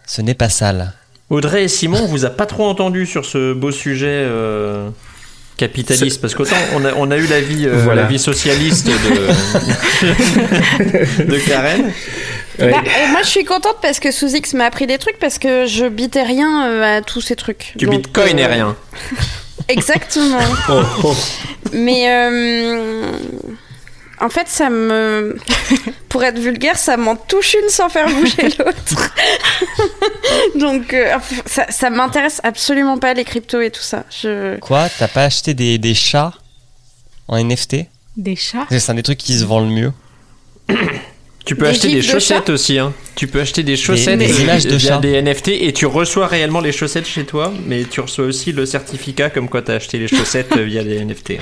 ce n'est pas sale. Audrey et Simon, on vous a pas trop entendu sur ce beau sujet euh, capitaliste, parce qu'autant on a, on a eu l'avis euh, Voilà. l'avis socialiste de, de Karen. Ouais. Bah, euh, moi, je suis contente parce que sous X m'a appris des trucs parce que je bitais rien euh, à tous ces trucs. Du Donc, bitcoin et euh, rien. Exactement. Oh, oh. Mais euh, en fait, ça me. Pour être vulgaire, ça m'en touche une sans faire bouger l'autre. Donc, euh, ça, ça m'intéresse absolument pas les cryptos et tout ça. Je... Quoi T'as pas acheté des, des chats en NFT Des chats? C'est un des trucs qui se vend le mieux. Tu peux Des acheter des de chaussettes aussi. Hein. Tu peux acheter des chaussettes des euh, images de via chats. des NFT et tu reçois réellement les chaussettes chez toi, mais tu reçois aussi le certificat comme quoi tu as acheté les chaussettes via des NFT.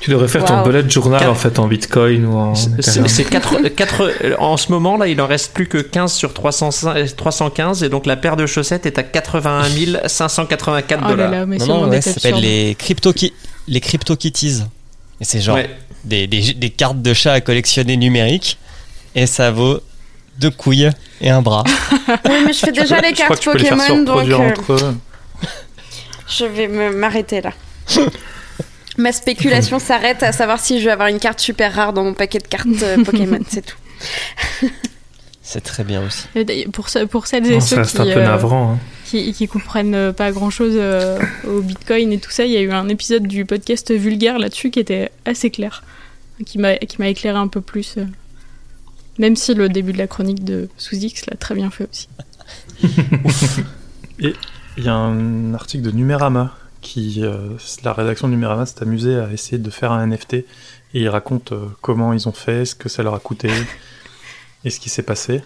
Tu devrais faire ton Waouh. bullet journal en fait en bitcoin ou en. C'est Ethereum. c'est quatre- quatre- euh, en ce moment là, il en reste plus que 15 sur 305 315 et donc la paire de chaussettes est à 81 584 Oh là dollars. là, mais non, non, ouais, ça s'appelle les crypto les crypto kitties. Et c'est genre Ouais. des, des, des cartes de chat à collectionner numériques. Et ça vaut deux couilles et un bras. Oui, mais je fais déjà les cartes les Pokémon, donc euh, entre eux. je vais m'arrêter là. Ma spéculation s'arrête à savoir si je vais avoir une carte super rare dans mon paquet de cartes euh, Pokémon, c'est tout. C'est très bien aussi. Et d'ailleurs, Pour, ce- pour celles et Non, ceux qui, un peu euh, navrant. hein. qui, qui comprennent euh, pas grand chose au bitcoin et tout ça, il y a eu un épisode du podcast vulgaire là-dessus qui était assez clair, qui m'a qui m'a éclairé un peu plus. euh. Même si le début de la chronique de Sous X l'a très bien fait aussi. Il y a un article de Numérama qui, euh, la rédaction de Numérama s'est amusée à essayer de faire un NFT et ils racontent euh, comment ils ont fait, ce que ça leur a coûté et ce qui s'est passé.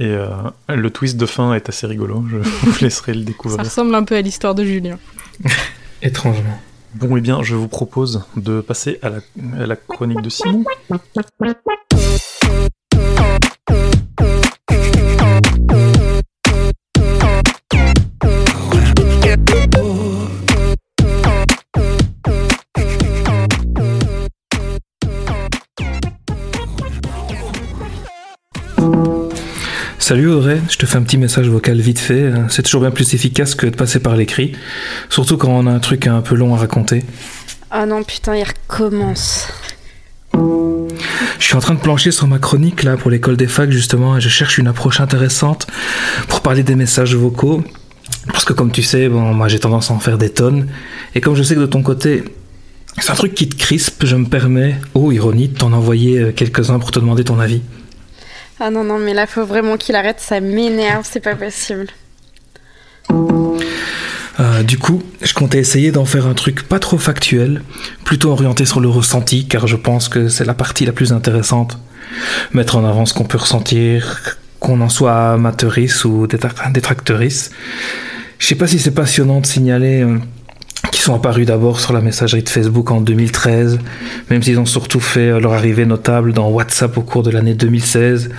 Et euh, le twist de fin est assez rigolo, je vous laisserai le Ça découvrir. ressemble un peu à l'histoire de Julien. Étrangement. Bon, et bien, je vous propose de passer à la, à la chronique de Simon. Salut Audrey, je te fais un petit message vocal vite fait. hein. C'est toujours bien plus efficace que de passer par l'écrit. Surtout quand on a un truc un peu long à raconter. Oh non, putain, il recommence. Je suis en train de plancher sur ma chronique là pour l'école des facs justement et je cherche une approche intéressante pour parler des messages vocaux. Parce que comme tu sais, bon, moi j'ai tendance à en faire des tonnes. Et comme je sais que de ton côté, c'est un truc qui te crispe, je me permets, oh ironie, de t'en envoyer euh, quelques-uns pour te demander ton avis. Ah non, non, mais là, faut vraiment qu'il arrête, ça m'énerve, c'est pas possible. Euh, du coup, je comptais essayer d'en faire un truc pas trop factuel, plutôt orienté sur le ressenti, car je pense que c'est la partie la plus intéressante. Mettre en avant ce qu'on peut ressentir, qu'on en soit amateuriste ou détra- détracteuriste. Je sais pas si c'est passionnant de signaler qu'ils sont apparus d'abord sur la messagerie de Facebook en 2013, même s'ils ont surtout fait euh, leur arrivée notable dans WhatsApp au cours de l'année 2016,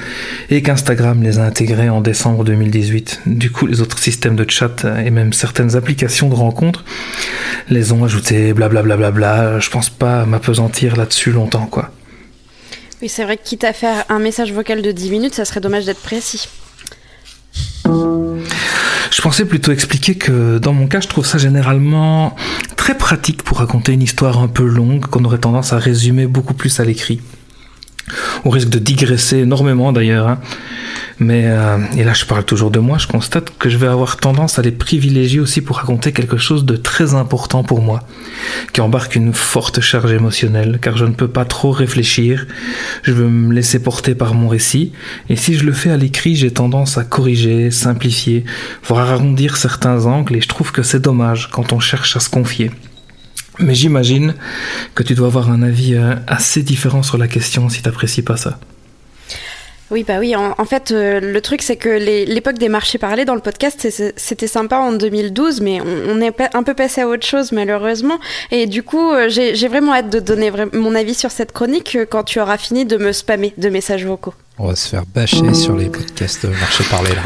et qu'Instagram les a intégrés en décembre 2018. Du coup, les autres systèmes de chat euh, et même certaines applications de rencontres les ont ajoutés, blablabla. Bla, bla, bla. Je pense pas m'apesantir là-dessus longtemps, quoi. Oui, c'est vrai que quitte à faire un message vocal de 10 minutes, ça serait dommage d'être précis. Je pensais plutôt expliquer que dans mon cas, je trouve ça généralement très pratique pour raconter une histoire un peu longue qu'on aurait tendance à résumer beaucoup plus à l'écrit. On risque de digresser énormément d'ailleurs. hein. Mais, euh, et là je parle toujours de moi, je constate que je vais avoir tendance à les privilégier aussi pour raconter quelque chose de très important pour moi, qui embarque une forte charge émotionnelle, car je ne peux pas trop réfléchir, je veux me laisser porter par mon récit, et si je le fais à l'écrit, j'ai tendance à corriger, simplifier, voire arrondir certains angles, et je trouve que c'est dommage quand on cherche à se confier. Mais j'imagine que tu dois avoir un avis euh, assez différent sur la question si t'apprécies pas ça. Oui, bah oui. En, en fait, euh, le truc, c'est que l'époque des marchés parlés dans le podcast, c'était sympa en 2012, mais on, on est un peu passé à autre chose, malheureusement. Et du coup, euh, j'ai vraiment hâte de donner mon avis sur cette chronique quand tu auras fini de me spammer de messages vocaux. On va se faire bâcher sur les podcasts de marché parlé là.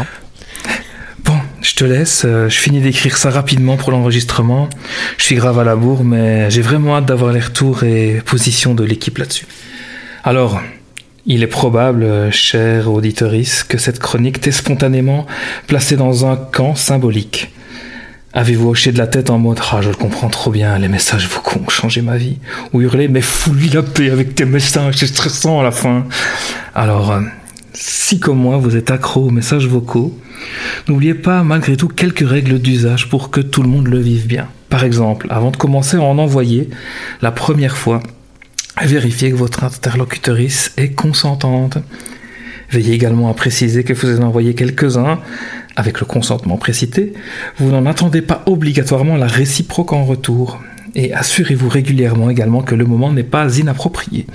Je te laisse, euh, je finis d'écrire ça rapidement pour l'enregistrement. Je suis grave à la bourre, mais j'ai vraiment hâte d'avoir les retours et positions de l'équipe là-dessus. Alors, il est probable, euh, cher auditoris, que cette chronique t'ait spontanément placée dans un camp symbolique. Avez-vous hoché de la tête en mode Ah, je le comprends trop bien, les messages vocaux ont changé ma vie Ou hurlé Mais fous-lui la paix avec tes messages, c'est stressant à la fin Alors, euh, si comme moi vous êtes accro aux messages vocaux, N'oubliez pas malgré tout quelques règles d'usage pour que tout le monde le vive bien. Par exemple, avant de commencer à en envoyer, la première fois, vérifiez que votre interlocutrice est consentante. Veillez également à préciser que vous en envoyez quelques-uns avec le consentement précité. Vous n'en attendez pas obligatoirement la réciproque en retour. Et assurez-vous régulièrement également que le moment n'est pas inapproprié.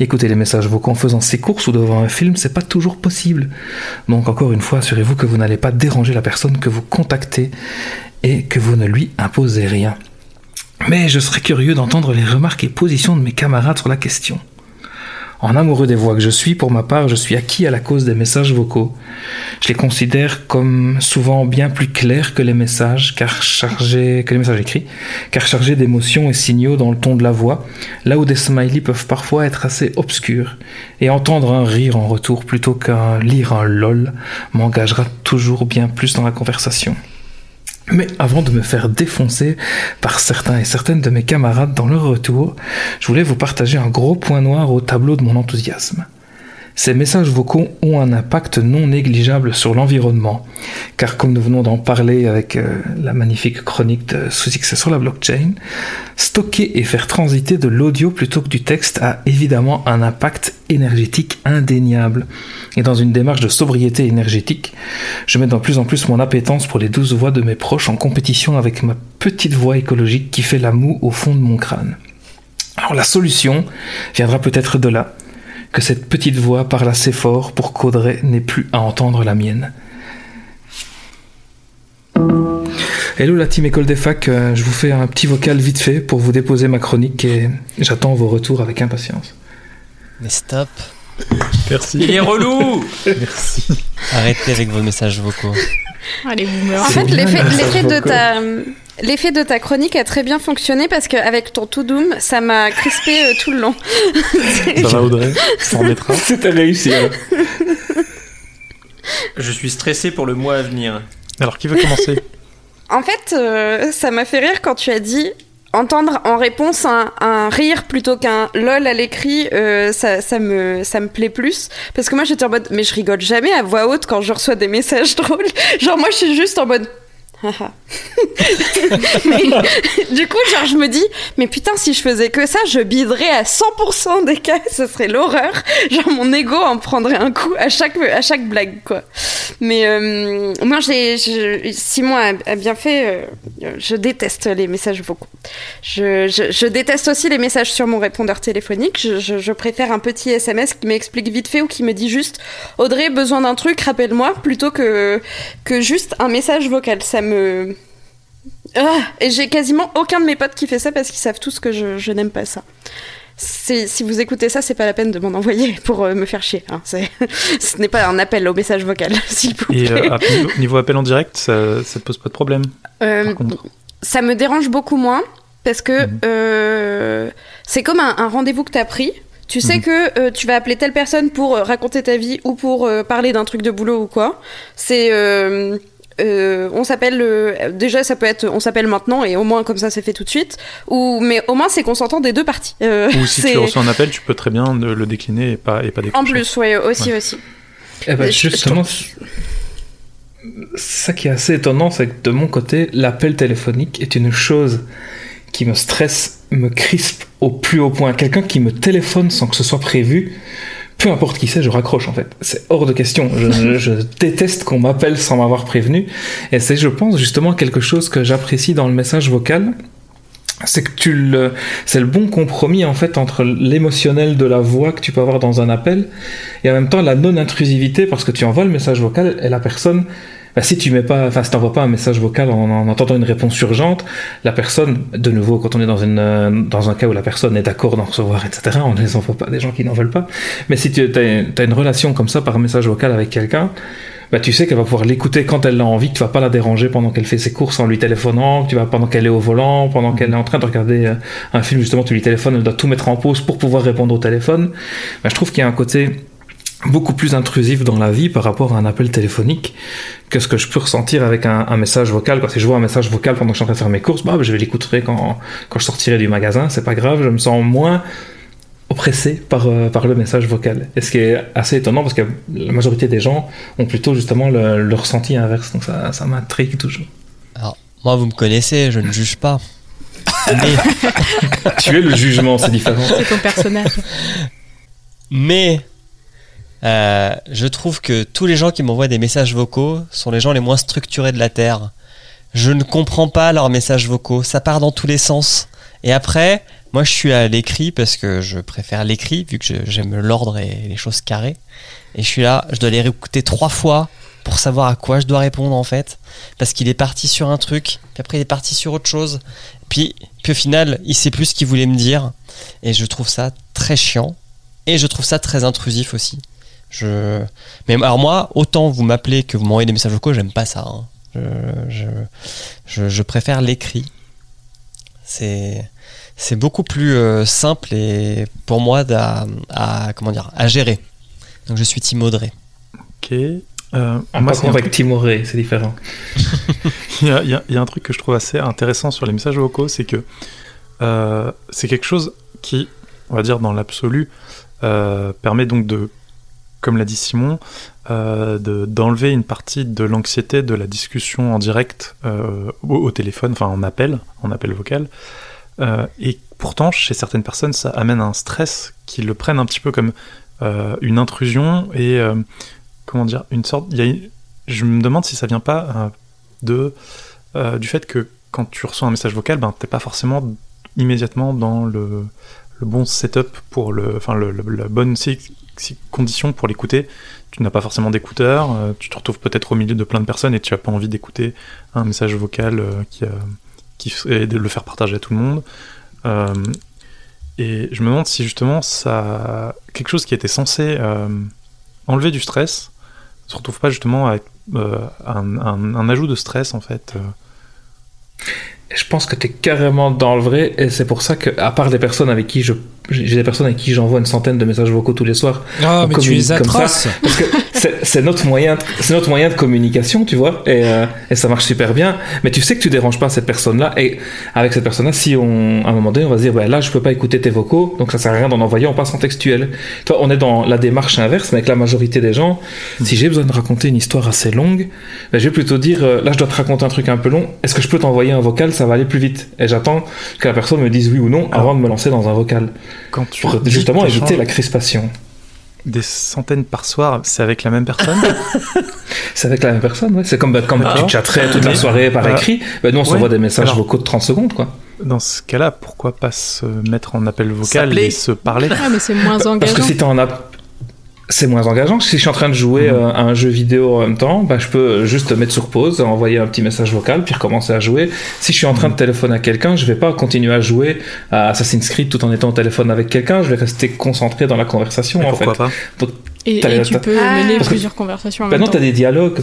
Écouter les messages vocaux en faisant ses courses ou devant un film, c'est pas toujours possible. Donc encore une fois, assurez-vous que vous n'allez pas déranger la personne que vous contactez et que vous ne lui imposez rien. Mais je serais curieux d'entendre les remarques et positions de mes camarades sur la question. En amoureux des voix que je suis, pour ma part, je suis acquis à la cause des messages vocaux. Je les considère comme souvent bien plus clairs que les messages, car chargés, que les messages écrits, car chargés d'émotions et signaux dans le ton de la voix, là où des smileys peuvent parfois être assez obscurs. Et entendre un rire en retour plutôt qu'un lire un lol m'engagera toujours bien plus dans la conversation. Mais avant de me faire défoncer par certains et certaines de mes camarades dans leur retour, je voulais vous partager un gros point noir au tableau de mon enthousiasme. Ces messages vocaux ont un impact non négligeable sur l'environnement, car comme nous venons d'en parler avec euh, la magnifique chronique de sous-succès sur la blockchain, stocker et faire transiter de l'audio plutôt que du texte a évidemment un impact énergétique indéniable. Et dans une démarche de sobriété énergétique, je mets de plus en plus mon appétence pour les douze voix de mes proches en compétition avec ma petite voix écologique qui fait la moue au fond de mon crâne. Alors la solution viendra peut-être de là, que cette petite voix parle assez fort pour qu'Audrey n'ait plus à entendre la mienne. Hello la team école des facs, euh, je vous fais un petit vocal vite fait pour vous déposer ma chronique et j'attends vos retours avec impatience. Mais stop, Merci. Il est relou Merci. arrêtez avec vos messages vocaux. Allez, boomers. En fait, l'effet de ta l'effet de ta chronique a très bien fonctionné parce qu'avec ton tout doom, ça m'a crispé euh, tout le long. Ça va Audrey Ça en mettra C'était réussi. hein. Je suis stressé pour le mois à venir. Alors qui veut commencer? En fait, euh, ça m'a fait rire quand tu as dit entendre en réponse un, un rire plutôt qu'un lol à l'écrit, euh, ça, ça, me, ça me plaît plus. Parce que moi, j'étais en mode, mais je rigole jamais à voix haute quand je reçois des messages drôles. Genre, moi, je suis juste en mode. haha. du coup, genre, je me dis, mais putain, si je faisais que ça, je biderais à 100% des cas, ce serait l'horreur. Genre, mon ego en prendrait un coup à chaque, à chaque blague, quoi. Mais euh, moi, j'ai, Simon a, bien fait. euh, je déteste les messages vocaux. Je, je- je déteste aussi les messages sur mon répondeur téléphonique. Je, je- je préfère un petit SMS qui m'explique vite fait ou qui me dit juste Audrey, besoin d'un truc, rappelle-moi, plutôt que, que juste un message vocal. Ça me. Ah, et j'ai quasiment aucun de mes potes qui fait ça parce qu'ils savent tous que je, je n'aime pas ça. Si vous écoutez ça, c'est pas la peine de m'en envoyer pour euh, me faire chier. hein. Ce n'est pas un appel au message vocal, s'il vous plaît. Et euh, à- niveau, niveau appel en direct, ça, ça te pose pas de problème Euh, par ça me dérange beaucoup moins parce que Mhm. euh, c'est comme un, un rendez-vous que tu as pris. Tu sais Mhm. que euh, tu vas appeler telle personne pour raconter ta vie ou pour euh, parler d'un truc de boulot ou quoi. C'est euh, euh, on s'appelle euh, déjà ça peut être on s'appelle maintenant et au moins comme ça c'est fait tout de suite ou mais au moins c'est consentant des deux parties Euh, Ou si tu reçois un appel, tu peux très bien le le décliner et pas, et pas décrocher. en plus ouais aussi aussi Eh ben, justement, ça qui est assez étonnant, c'est que de mon côté, l'appel téléphonique est une chose qui me stresse, me crispe au plus haut point. Quelqu'un qui me téléphone sans que ce soit prévu, peu importe qui c'est, je raccroche en fait. C'est hors de question. Je, déteste qu'on m'appelle sans m'avoir prévenu. Et c'est, je pense, justement quelque chose que j'apprécie dans le message vocal. C'est que tu le, c'est le bon compromis en fait entre l'émotionnel de la voix que tu peux avoir dans un appel et en même temps la non-intrusivité parce que tu envoies le message vocal et la personne, bah, si tu mets pas, enfin si t'envoies pas un message vocal en, en entendant une réponse urgente, la personne, de nouveau quand on est dans une euh, dans un cas où la personne est d'accord d'en recevoir, etc. On ne les envoie pas des gens qui n'en veulent pas. Mais si tu as, une relation comme ça par message vocal avec quelqu'un, bah, tu sais qu'elle va pouvoir l'écouter quand elle l'a envie, que tu vas pas la déranger pendant qu'elle fait ses courses en lui téléphonant, que tu vas pendant qu'elle est au volant, pendant qu'elle est en train de regarder euh, un film justement, tu lui téléphones, elle doit tout mettre en pause pour pouvoir répondre au téléphone. Bah, je trouve qu'il y a un côté beaucoup plus intrusif dans la vie par rapport à un appel téléphonique que ce que je peux ressentir avec un, un message vocal. Quand si je vois un message vocal pendant que je suis en train de faire mes courses, bah, je vais l'écouter quand, quand je sortirai du magasin, c'est pas grave, je me sens moins oppressé par, euh, par le message vocal. Et ce qui est assez étonnant parce que la majorité des gens ont plutôt justement le, le ressenti inverse, donc ça, ça m'intrigue toujours. Alors, moi, vous me connaissez, je ne juge pas. Mais, tu es le jugement, c'est différent. C'est ton personnage. mais euh, je trouve que tous les gens qui m'envoient des messages vocaux sont les gens les moins structurés de la Terre. Je ne comprends pas leurs messages vocaux, ça part dans tous les sens. Et après, moi je suis à l'écrit parce que je préfère l'écrit vu que j'aime l'ordre et les choses carrées. Et je suis là, je dois les réécouter trois fois pour savoir à quoi je dois répondre en fait. Parce qu'il est parti sur un truc, puis après il est parti sur autre chose. Puis, puis au final, il sait plus ce qu'il voulait me dire. Et je trouve ça très chiant. Et je trouve ça très intrusif aussi. Je... Mais alors moi, autant vous m'appelez que vous m'envoyez des messages vocaux, j'aime pas ça. hein. Je, je, je, je préfère l'écrit. C'est c'est beaucoup plus euh, simple et pour moi à, à- comment dire à gérer. Donc je suis Tim Audrey. Ok. Euh, moi, c'est avec Timoré, c'est différent. Il y, a, il y a- il y a un truc que je trouve assez intéressant sur les messages vocaux, c'est que euh, c'est quelque chose qui, on va dire dans l'absolu, euh, permet donc de, comme l'a dit Simon, euh, de- d'enlever une partie de l'anxiété de la discussion en direct euh, au, téléphone, enfin en appel, en appel vocal. Euh, et pourtant, chez certaines personnes, ça amène un stress qui le prennent un petit peu comme une intrusion et comment dire, une sorte. Y a, je me demande si ça vient pas de du fait que quand tu reçois un message vocal, ben t'es pas forcément immédiatement dans le, bon setup pour le, enfin le- la bonne si- si- condition pour l'écouter. Tu n'as pas forcément d'écouteurs, euh, tu te retrouves peut-être au milieu de plein de personnes et tu as pas envie d'écouter un message vocal euh, qui, a- qui et de le faire partager à tout le monde. Euh, et je me demande si justement ça quelque chose qui était censé euh, enlever du stress se retrouve pas justement euh, un, ajout de stress en fait. euh. Je pense que tu es carrément dans le vrai, et c'est pour ça que, à part des personnes avec qui je. J'ai des personnes avec qui j'envoie une centaine de messages vocaux tous les soirs. Ah, mais tu communique es comme ça. Parce que c'est notre moyen, c'est notre moyen de communication, tu vois, et, euh, et ça marche super bien. Mais tu sais que tu déranges pas cette personne-là, et avec cette personne-là, si on, à un moment donné, on va se dire, ouais, là, je peux pas écouter tes vocaux, donc ça sert à rien d'en envoyer, on passe en textuel. Toi, on est dans la démarche inverse, mais avec la majorité des gens, si j'ai besoin de raconter une histoire assez longue, ben, je vais plutôt dire, euh, là, je dois te raconter un truc un peu long, est-ce que je peux t'envoyer un vocal, ça va aller plus vite. Et j'attends que la personne me dise oui ou non avant de me lancer dans un vocal. Quand tu Pour justement éviter la crispation. des centaines par soir, c'est avec la même personne C'est avec la même personne, ouais. C'est comme, bah, comme D'accord. tu chatterais toute la soirée par euh, écrit. Bah, nous, on ouais, s'envoie des messages alors- vocaux de 30 secondes, quoi. Dans ce cas-là, pourquoi pas se mettre en appel vocal et se parler? Ah, mais c'est moins Parce que engageant. si t'es en app, c'est moins engageant. Si je suis en train de jouer Mhm. euh, à un jeu vidéo en même temps, bah, je peux juste mettre sur pause, envoyer un petit message vocal, puis recommencer à jouer. Si je suis en train de téléphoner à quelqu'un, je vais pas continuer à jouer à Assassin's Creed tout en étant au téléphone avec quelqu'un. Je vais rester concentré dans la conversation, en pourquoi fait. pas Et, tu peux Ah. mener plusieurs conversations en Maintenant, même tu as temps. des dialogues.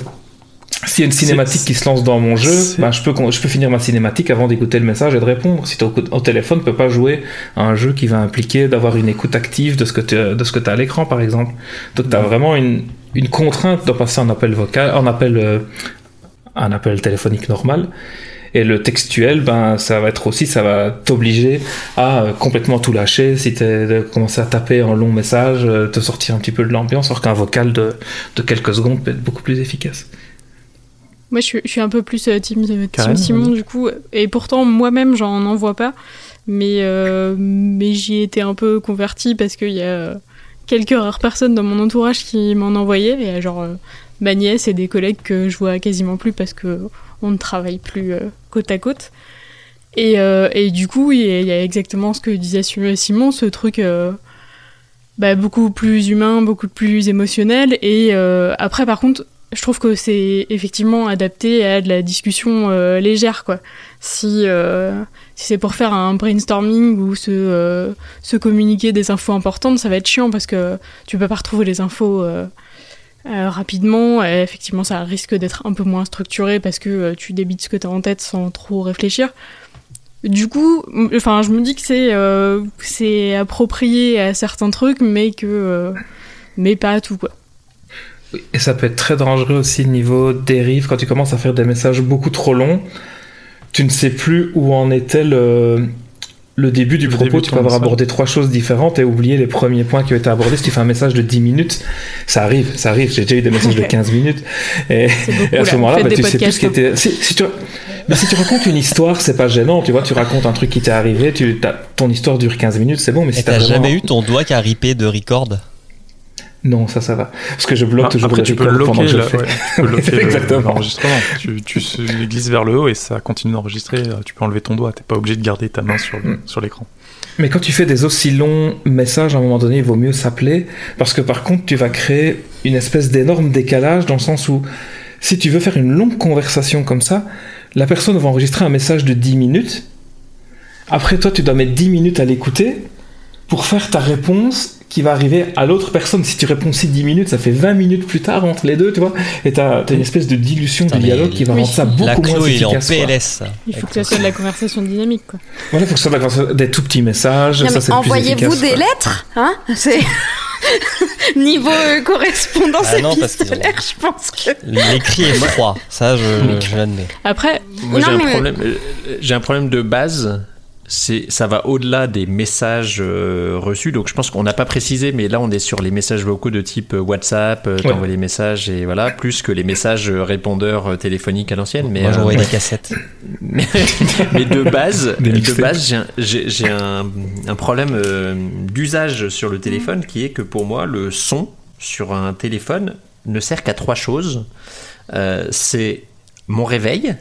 S'il y a une cinématique qui se lance dans mon jeu, ben, je, peux, je peux finir ma cinématique avant d'écouter le message et de répondre. Si tu au, au téléphone, tu peux pas jouer à un jeu qui va impliquer d'avoir une écoute active de ce que tu as à l'écran, par exemple. Donc tu as vraiment une, une contrainte de passer en appel vocal, en appel, euh, un appel téléphonique normal. Et le textuel, ben, ça va être aussi, ça va t'obliger à euh, complètement tout lâcher. Si tu commencer à taper un long message, euh, te sortir un petit peu de l'ambiance, alors qu'un vocal de, de quelques secondes peut être beaucoup plus efficace. Moi, je suis, je suis un peu plus euh, team, euh, team Simon, oui. du coup. Et pourtant, moi-même, j'en envoie pas. Mais, euh, mais j'y ai été un peu convertie parce qu'il y a quelques rares personnes dans mon entourage qui m'en envoyaient. Et genre, ma nièce et des collègues que je vois quasiment plus parce que on ne travaille plus côte à côte. Et, euh, et du coup, il y, a- il y a exactement ce que disait Simon, ce truc euh, bah, beaucoup plus humain, beaucoup plus émotionnel. Et euh, après, par contre, je trouve que c'est effectivement adapté à de la discussion euh, légère, quoi. Si, euh, si c'est pour faire un brainstorming ou se, euh, se communiquer des infos importantes, ça va être chiant parce que tu peux pas retrouver les infos rapidement. Effectivement, ça risque d'être un peu moins structuré parce que tu débites ce que tu as en tête sans trop réfléchir. Du coup, enfin, je me dis que c'est c'est approprié à certains trucs, mais que mais pas à tout, quoi. Et ça peut être très dangereux aussi niveau dérive quand tu commences à faire des messages beaucoup trop longs. Tu ne sais plus où en était le, le début du Le propos. début tu peux avoir message. abordé trois choses différentes et oublier les premiers points qui ont été abordés. Si tu fais un message de 10 minutes, ça arrive, ça arrive. J'ai déjà eu des messages de Ouais. 15 minutes. Et, C'est beaucoup, et à ce là. moment-là, bah, tu sais plus ce qui était. Si, si tu... Mais si tu racontes une histoire, c'est pas gênant. Tu vois, tu racontes un truc qui t'est arrivé, tu, t'as- ton histoire dure 15 minutes, c'est bon. Mais si t'as t'as vraiment- jamais eu ton doigt qui a ripé de record? Non, ça, ça va. Parce que je bloque Ah, toujours Après, le tu peux loquer, que je là, le fais. ouais, tu peux loquer Exactement. l'enregistrement. Tu, glisses vers le haut et ça continue d'enregistrer. euh, Tu peux enlever ton doigt. T'es pas obligé de garder ta main sur Mm. sur l'écran. Mais quand tu fais des aussi longs messages, à un moment donné, il vaut mieux s'appeler. Parce que par contre, tu vas créer une espèce d'énorme décalage dans le sens où, si tu veux faire une longue conversation comme ça, la personne va enregistrer un message de 10 minutes. Après, toi, tu dois mettre 10 minutes à l'écouter pour faire ta réponse qui va arriver à l'autre personne. Si tu réponds si 10 minutes, ça fait 20 minutes plus tard entre les deux, tu vois. Et t'as as une espèce de dilution Putain, du dialogue qui va Oui. rendre ça beaucoup La moins Clo, il est en efficace. quoi. PLS. ça. Il faut que ça soit de la conversation dynamique, quoi. Voilà, faut que ce soit de la conversation- des tout petits messages. Non, ça, mais c'est le plus envoyez-vous efficace, des quoi. lettres, hein? C'est niveau euh, correspondance Ah non, épistolaire, je pense que. L'écrit est froid. Ça, je, je l'admets. Après, Moi, j'ai un mais- problème. euh, J'ai un problème de base. Ça va au-delà des messages euh, reçus. Donc, je pense qu'on n'a pas précisé, mais là, on est sur les messages vocaux de type euh, WhatsApp. Euh, T'envoies les messages et voilà, plus que les messages euh, répondeurs téléphoniques à l'ancienne. Mais Moi, euh, des cassettes. mais, mais de base, de base, j'ai un- problème euh, d'usage sur le téléphone qui est que pour moi, le son sur un téléphone ne sert qu'à trois choses. Euh, c'est mon réveil,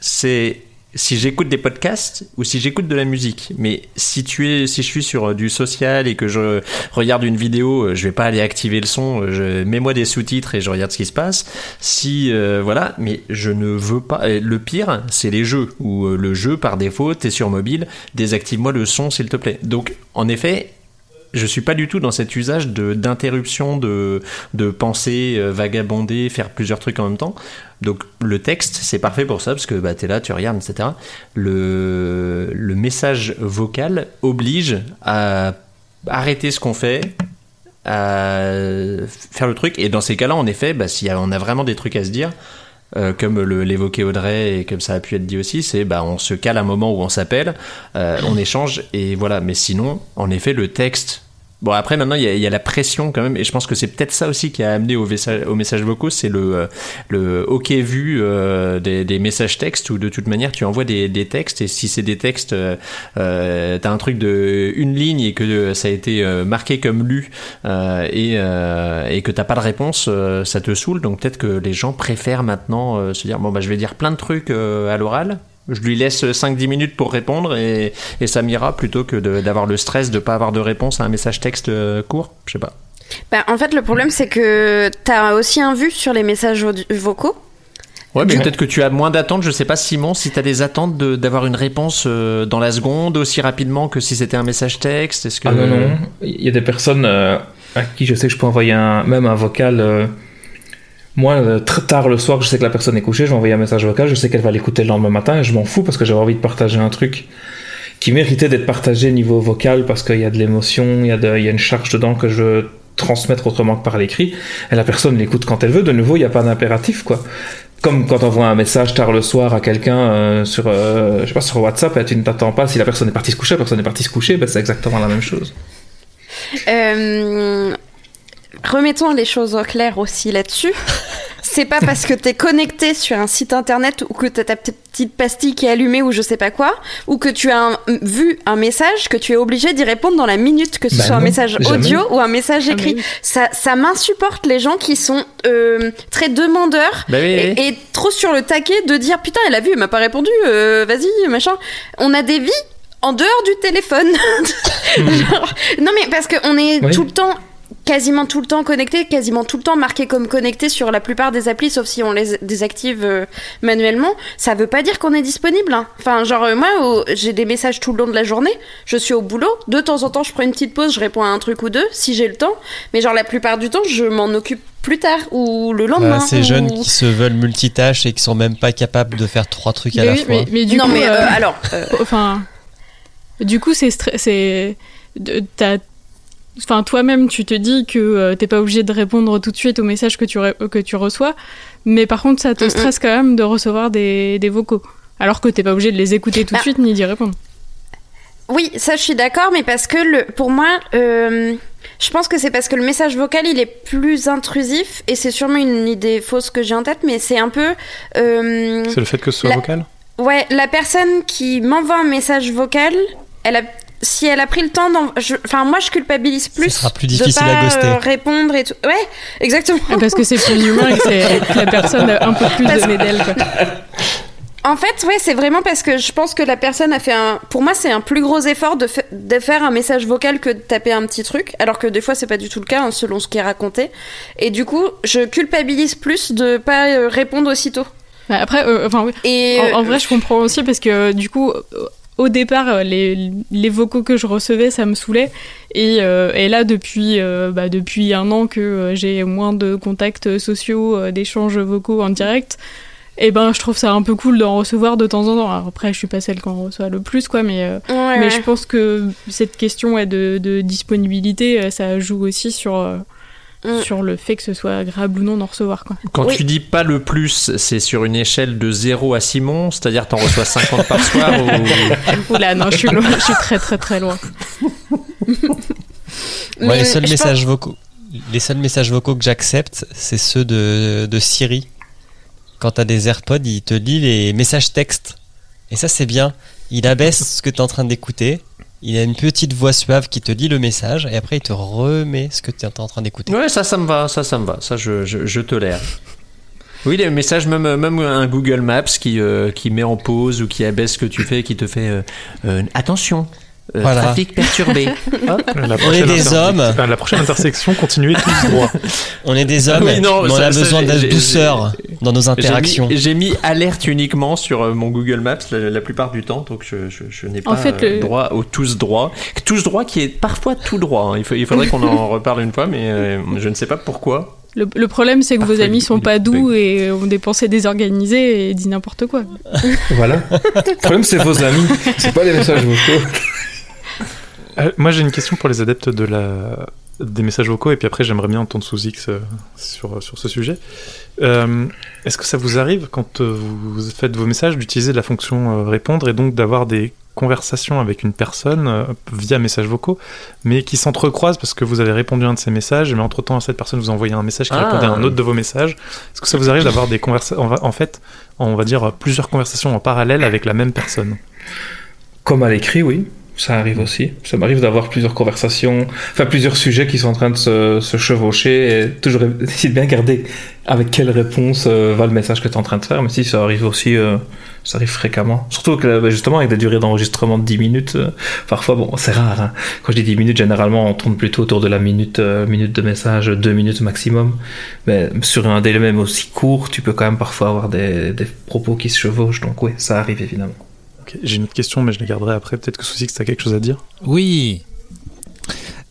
c'est si j'écoute des podcasts ou si j'écoute de la musique. Mais si tu es, si je suis sur euh, du social et que je regarde une vidéo, euh, je vais pas aller activer le son. euh, Je mets-moi des sous-titres et je regarde ce qui se passe. Si voilà, mais je ne veux pas. Le pire, c'est les jeux où le jeu par défaut, t'es sur mobile, désactive-moi le son s'il te plaît. Donc en effet. Je suis pas du tout dans cet usage d'interruption, de, de penser, euh, vagabonder, faire plusieurs trucs en même temps. Donc le texte, c'est parfait pour ça, parce que bah, tu es là, tu regardes, etc. Le, le message vocal oblige à arrêter ce qu'on fait, à faire le truc. Et dans ces cas-là, en effet, bah, si on a vraiment des trucs à se dire, euh, comme l'évoquait Audrey et comme ça a pu être dit aussi, c'est bah, on se cale un moment où on s'appelle, euh, on échange et voilà. Mais sinon, en effet, le texte. Bon, après, maintenant, il y, y a la pression quand même, et je pense que c'est peut-être ça aussi qui a amené au, message, au message vocaux, c'est le, euh, le OK vu euh, des, des messages textes, où de toute manière, tu envoies des, des textes, et si c'est des textes, euh, euh, t'as un truc de une ligne et que ça a été euh, marqué comme lu, euh, et, et que t'as pas de réponse, ça te saoule, donc peut-être que les gens préfèrent maintenant se dire, bon, bah, je vais dire plein de trucs à l'oral, je lui laisse 5-10 minutes pour répondre et, et ça m'ira plutôt que d'avoir le stress de pas avoir de réponse à un message texte euh, court. Je sais pas. Bah, en fait, le problème, c'est que t'as aussi un vu sur les messages vocaux. Ouais, mais peut-être que tu as moins d'attentes. Je sais pas, Simon, si tu as des attentes de- d'avoir une réponse euh, dans la seconde aussi rapidement que si c'était un message texte? Est-ce que Ah non, non. Il y a des personnes euh, à qui je sais que je peux envoyer un, même un vocal. euh, moi, euh, très tard le soir, je sais que la personne est couchée, je vais envoyer un message vocal, je sais qu'elle va l'écouter le lendemain matin et je m'en fous parce que j'avais envie de partager un truc qui méritait d'être partagé niveau vocal parce qu'il y a de l'émotion, il y, a une charge dedans que je veux transmettre autrement que par l'écrit. Et la personne l'écoute quand elle veut. De nouveau, il n'y a pas d'impératif, quoi. comme quand on envoie un message tard le soir à quelqu'un euh, sur, euh, je sais pas, sur WhatsApp, et tu ne t'attends pas si la personne est partie se coucher, la personne est partie se coucher, ben, c'est exactement la même chose. Remettons les choses au clair aussi là-dessus. C'est pas parce que t'es connecté sur un site internet ou que t'as ta petite pastille qui est allumée ou je sais pas quoi, ou que tu as un- vu un message que tu es obligé d'y répondre dans la minute, que ce Bah soit un message jamais. audio ou un message Ah, écrit. mais oui. Ça, ça m'insupporte les gens qui sont euh, très demandeurs Bah oui, et, oui. et trop sur le taquet de dire putain elle a vu, elle m'a pas répondu, euh, vas-y machin. On a des vies en dehors du téléphone. Genre- non mais parce qu'on est Oui. tout le temps quasiment tout le temps connecté, quasiment tout le temps marqué comme connecté sur la plupart des applis, sauf si on les désactive euh, manuellement. Ça veut pas dire qu'on est disponible. hein. Enfin, genre euh, moi, j'ai des messages tout le long de la journée. Je suis au boulot. De temps en temps, je prends une petite pause, je réponds à un truc ou deux si j'ai le temps. Mais genre la plupart du temps, je m'en occupe plus tard ou le lendemain. Ces ou- jeunes qui se veulent multitâches et qui sont même pas capables de faire trois trucs à la fois. mais, mais du non coup, mais euh, euh, alors. euh, enfin, du coup, c'est c'est, de- t'as- enfin, toi-même, tu te dis que euh, t'es pas obligé de répondre tout de suite aux messages que tu re- que tu reçois, mais par contre, ça te stresse quand même de recevoir des, des vocaux, alors que t'es pas obligé de les écouter tout de Bah. suite ni d'y répondre. Oui, ça je suis d'accord, mais parce que le, pour moi, euh, je pense que c'est parce que le message vocal il est plus intrusif et c'est sûrement une idée fausse que j'ai en tête, mais c'est un peu. euh, C'est le fait que ce soit La- vocal? Ouais, la personne qui m'envoie un message vocal, elle a, si elle a pris le temps d'en. je- Enfin, moi je culpabilise plus. sera plus de pas, à ghoster. euh, répondre et tout. Ouais, exactement. Ah, Parce que c'est plus humain et que, c'est- que la personne a un peu plus Parce- donné d'elle. quoi. En fait, ouais, c'est vraiment parce que je pense que la personne a fait un. Pour moi, c'est un plus gros effort de, fa- de faire un message vocal que de taper un petit truc, alors que des fois, c'est pas du tout le cas, hein, selon ce qui est raconté. Et du coup, je culpabilise plus de pas euh, répondre aussitôt. Bah, Après, euh, enfin, oui. Et En, en vrai, je comprends aussi parce que du coup, euh, au départ, euh, les, les vocaux que je recevais, ça me saoulait. Et, euh, et là, depuis, euh, bah, depuis un an que j'ai moins de contacts sociaux, d'échanges vocaux en direct, et ben, je trouve ça un peu cool d'en recevoir de temps en temps. Alors après, je suis pas celle qu'on reçoit le plus, quoi, mais, euh, ouais, mais ouais. je pense que cette question ouais, de, de disponibilité, ça joue aussi sur, Mm. sur le fait que ce soit agréable ou non d'en recevoir, quoi. Quand Oui. tu dis pas le plus, c'est sur une échelle de 0 à Simon, c'est-à-dire t'en reçois 50 par soir ou... Oula, non, je suis, loin, je suis très très très loin. Les seuls messages vocaux, les seuls messages vocaux que j'accepte, c'est ceux de, de Siri. Quand t'as des AirPods, il te lit les messages textes. Et ça, c'est bien. Il abaisse ce que t'es en train d'écouter. Il a une petite voix suave qui te lit le message et après il te remet ce que tu es en train d'écouter. Ouais, ça, ça me va, ça, ça me va, ça, je, je, je tolère. Oui, les messages, même, même un Google Maps qui, euh, qui met en pause ou qui abaisse ce que tu fais, qui te fait euh, euh, attention, euh, Voilà. trafic perturbé. Hop. On est des hommes. la prochaine intersection, continuez tous droit. On est des hommes, Oui, non, mais on a ça, besoin de douceur dans nos interactions. j'ai mis alerte uniquement sur euh, mon Google Maps la, la plupart du temps, donc je, je, je n'ai pas En fait, euh, le- droit au tous droit. Tous droit qui est parfois tout droit. hein. Il, faut- il faudrait qu'on en reparle une fois, mais euh, je ne sais pas pourquoi. Le, le problème, c'est que vos amis sont pas doux et ont des pensées désorganisées et disent n'importe quoi. Voilà. Le problème, c'est vos amis, c'est pas les messages vocaux. Euh, moi, j'ai une question pour les adeptes de la... des messages vocaux, et puis après, j'aimerais bien entendre sous X euh, sur, sur ce sujet. Euh, Est-ce que ça vous arrive, quand vous faites vos messages, d'utiliser la fonction répondre et donc d'avoir des conversations avec une personne via messages vocaux, mais qui s'entrecroisent parce que vous avez répondu à un de ces messages, mais entre-temps, cette personne vous a envoyé un message qui Ah. répondait à un autre de vos messages? Est-ce que ça vous arrive d'avoir des conversations, en fait, on va dire plusieurs conversations en parallèle avec la même personne? Comme à l'écrit, oui. Ça arrive aussi. Ça m'arrive d'avoir plusieurs conversations, enfin plusieurs sujets qui sont en train de se, se chevaucher et toujours essayer de bien garder avec quelle réponse euh, va le message que tu es en train de faire. Mais si ça arrive aussi, euh, ça arrive fréquemment. Surtout que bah, justement avec des durées d'enregistrement de 10 minutes, euh, parfois, bon, c'est rare. hein. Quand je dis 10 minutes, généralement on tourne plutôt autour de la minute, euh, minute de message, 2 minutes maximum. Mais sur un délai même aussi court, tu peux quand même parfois avoir des, des propos qui se chevauchent. Donc oui, ça arrive évidemment. J'ai une autre question, mais je la garderai après. Peut-être que Sous X, t'as quelque chose à dire? Oui.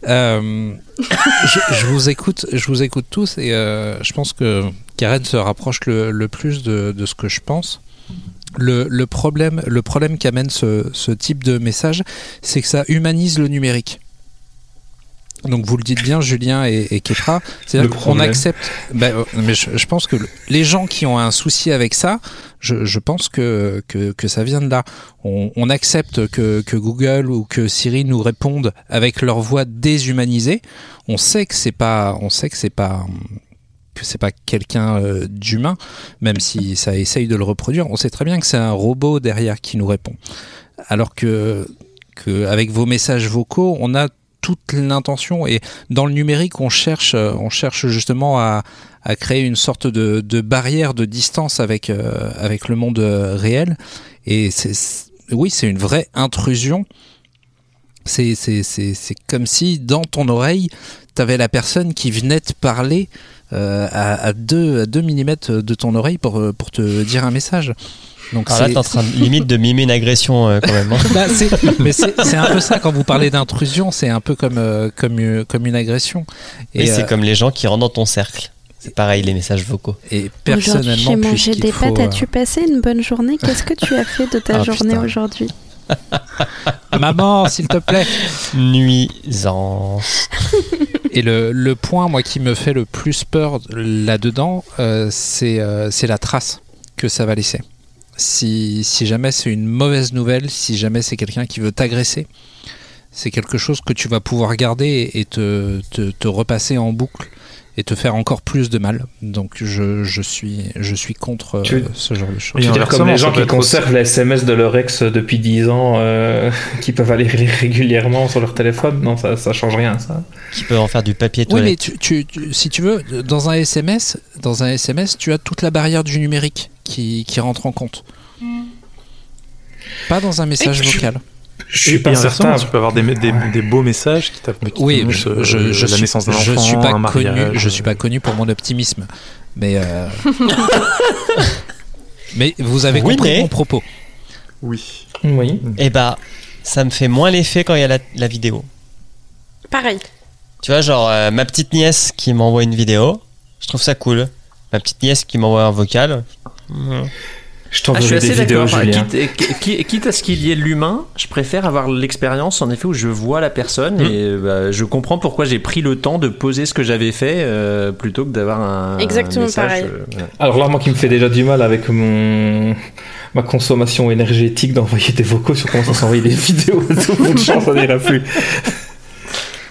Euh, je, vous écoute, je vous écoute tous et euh, je pense que Karen se rapproche le, plus de, ce que je pense. Le, problème, le problème qu'amène ce type de message, c'est que ça humanise le numérique. Donc vous le dites bien, Julien et, et Ketra, c'est-à-dire qu'on accepte. bah, euh, mais je, je pense que le- les gens qui ont un souci avec ça, je, je pense que, que, que ça vient de là. On, on accepte que, que Google ou que Siri nous répondent avec leur voix déshumanisée. On sait que c'est pas, on sait que c'est pas que c'est pas quelqu'un euh, d'humain, même si ça essaye de le reproduire. On sait très bien que c'est un robot derrière qui nous répond. Alors que, que avec vos messages vocaux, on a toute l'intention et dans le numérique on cherche on cherche justement à, à créer une sorte de, de barrière de distance avec euh, avec le monde euh, réel. Et c'est oui c'est une vraie intrusion. C'est c'est c'est c'est comme si dans ton oreille t'avais la personne qui venait te parler euh, à, à 2 à 2 mm de ton oreille pour euh, pour te dire un message donc Alors là, t'es en train de, limite de mimer une agression euh, quand même. hein. bah, c'est- mais c'est c'est un peu ça quand vous parlez d'intrusion, c'est un peu comme euh, comme une, comme une agression. Et c'est euh, comme les gens qui rentrent dans ton cercle. C'est pareil, les messages vocaux. et Aujourd'hui, personnellement, j'ai mangé des faut, pâtes. euh, As-tu passé une bonne journée? Qu'est-ce que tu as fait de ta Ah, journée putain. aujourd'hui? Maman, s'il te plaît. Nuisance. Et le, le point, moi, qui me fait le plus peur là-dedans, euh, c'est euh, c'est la trace que ça va laisser. Si, jamais c'est une mauvaise nouvelle, si jamais c'est quelqu'un qui veut t'agresser, c'est quelque chose que tu vas pouvoir garder et te, te repasser en boucle et te faire encore plus de mal. Donc je, je, suis, je suis contre euh, Tu ce genre de choses. Je veux dire, comme les gens qui être aussi- conservent les SMS de leur ex depuis 10 ans, euh, qui peuvent aller lire régulièrement sur leur téléphone, non, ça, ça change rien, ça. Qui peuvent en faire du papier Oui, mais toilette. tu, tu- tu- si tu veux, dans un SMS, dans un SMS, tu as toute la barrière du numérique qui, qui rentre en compte. Pas dans un message vocal. Je suis Et, pas certain. tu peux avoir des, des, des beaux messages qui qui Oui, t'annoncent, je, je, euh, je la suis, naissance d'un je enfant, suis pas un connu, je suis pas connu pour mon optimisme, mais euh, mais vous avez Oui, compris mais- mon propos. Oui. Oui. Et bah, ça me fait moins l'effet quand il y a la, la vidéo. Pareil. Tu vois, genre, euh, ma petite nièce qui m'envoie une vidéo, je trouve ça cool. Ma petite nièce qui m'envoie un vocal. mhm. Je Ah, je suis des assez vidéos. Enfin, Julien. quitte, qui- quitte à ce qu'il y ait l'humain, je préfère avoir l'expérience en effet où je vois la personne Hmm. et bah, je comprends pourquoi j'ai pris le temps de poser ce que j'avais fait euh, plutôt que d'avoir un Exactement message, pareil. euh. Alors là, moi qui me fait déjà du mal avec mon ma consommation énergétique d'envoyer des vocaux sur comment ça s'envoyer des vidéos et tout, bonne chance, ça n'ira plus.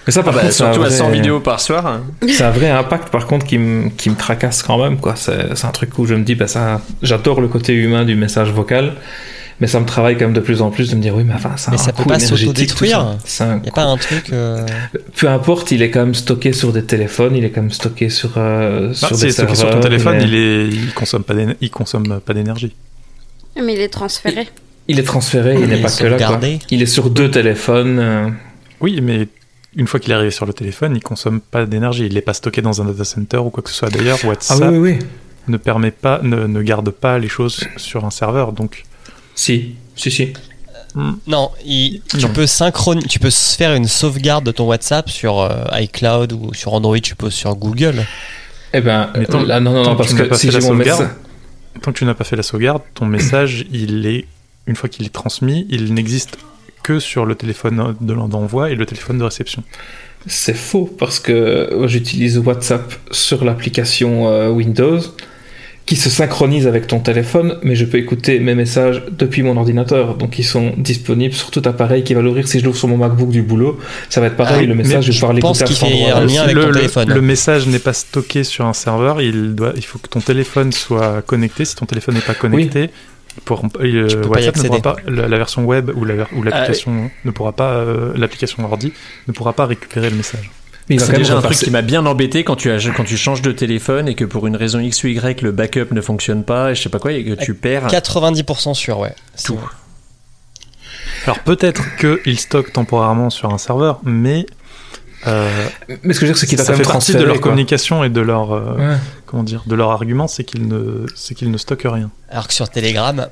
Mais ça, par Bah, contre, c'est un surtout à vrai- 100 vidéos par soir. hein. C'est un vrai impact, par contre, qui me qui me tracasse quand même, quoi. C'est c'est un truc où je me dis, bah ça, j'adore le côté humain du message vocal, mais ça me travaille quand même de plus en plus de me dire, oui, mais enfin, ça Mais un ça peut pas s'autodétruire. tout ça. C'est un Y a pas un truc. euh, Peu importe, il est quand même stocké sur des téléphones, il est quand même stocké sur, euh, Bah, sur si des il est stocké sur ton téléphone, il, est, il consomme pas d'éner- il consomme pas d'énergie. Mais il est transféré. il est transféré, il Il n'est est pas que là. Quoi. Il est sur deux téléphones. euh, Oui, mais une fois qu'il est arrivé sur le téléphone, il consomme pas d'énergie. Il n'est pas stocké dans un data center ou quoi que ce soit. D'ailleurs, Ah WhatsApp oui, oui, oui. ne permet pas, ne, ne garde pas les choses sur un serveur. Donc, Si, si, si. Non, il- tu Non. peux synchroniser, tu peux se faire une sauvegarde de ton WhatsApp sur euh, iCloud ou sur Android, tu peux sur Google. Eh ben, Mais tant- là, non, non, non, que parce tu n'as que pas si fait j'ai la mon sauvegarde, message. tant que tu n'as pas fait la sauvegarde, ton message, il est une fois qu'il est transmis, il n'existe que sur le téléphone de d'envoi et le téléphone de réception. C'est faux, parce que euh, j'utilise WhatsApp sur l'application euh, Windows qui se synchronise avec ton téléphone, mais je peux écouter mes messages depuis mon ordinateur. Donc ils sont disponibles sur tout appareil qui va l'ouvrir. Si je l'ouvre sur mon MacBook du boulot, ça va être pareil. Ah, le message, je vais pouvoir l'écouter à cet avec le, ton le- téléphone. le message n'est pas stocké sur un serveur, il, doit, il faut que ton téléphone soit connecté. Si ton téléphone n'est pas connecté, pour, euh, WhatsApp ne pourra pas, la, la version web ou la ver- ou l'application ne pourra pas, euh, l'application ordi ne pourra pas récupérer le message. C'est déjà un truc qui m'a bien embêté quand tu, as, quand tu changes de téléphone et que pour une raison X ou Y le backup ne fonctionne pas et je sais pas quoi et que tu perds 90% sûr, ouais. C'est tout. vrai. Alors peut-être qu'il stocke temporairement sur un serveur, mais euh, Mais ce que je veux dire, c'est qu'il va ça quand fait partie de leur quoi. communication et de leur euh, Ouais. comment dire, de leur argument, c'est qu'ils ne, c'est qu'ils ne stockent rien. Alors que sur Telegram,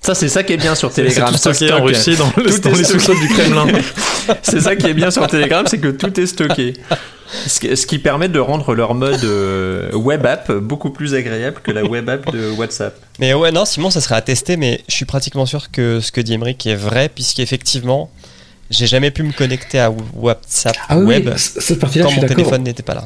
Ça c'est ça qui est bien sur Telegram. C'est tout ça stocké en. Russie dans, le- Tout dans est les sous-sols du Kremlin. C'est ça qui est bien sur Telegram, c'est que tout est stocké. Ce qui, ce qui permet de rendre leur mode euh, web app beaucoup plus agréable que la web app de WhatsApp. Mais ouais, non, Simon, ça serait à tester, mais je suis pratiquement sûr que ce que dit Emmerich est vrai, puisqu'effectivement, j'ai jamais pu me connecter à WhatsApp Ah oui, web cette partie-là, quand je suis mon téléphone n'était pas là.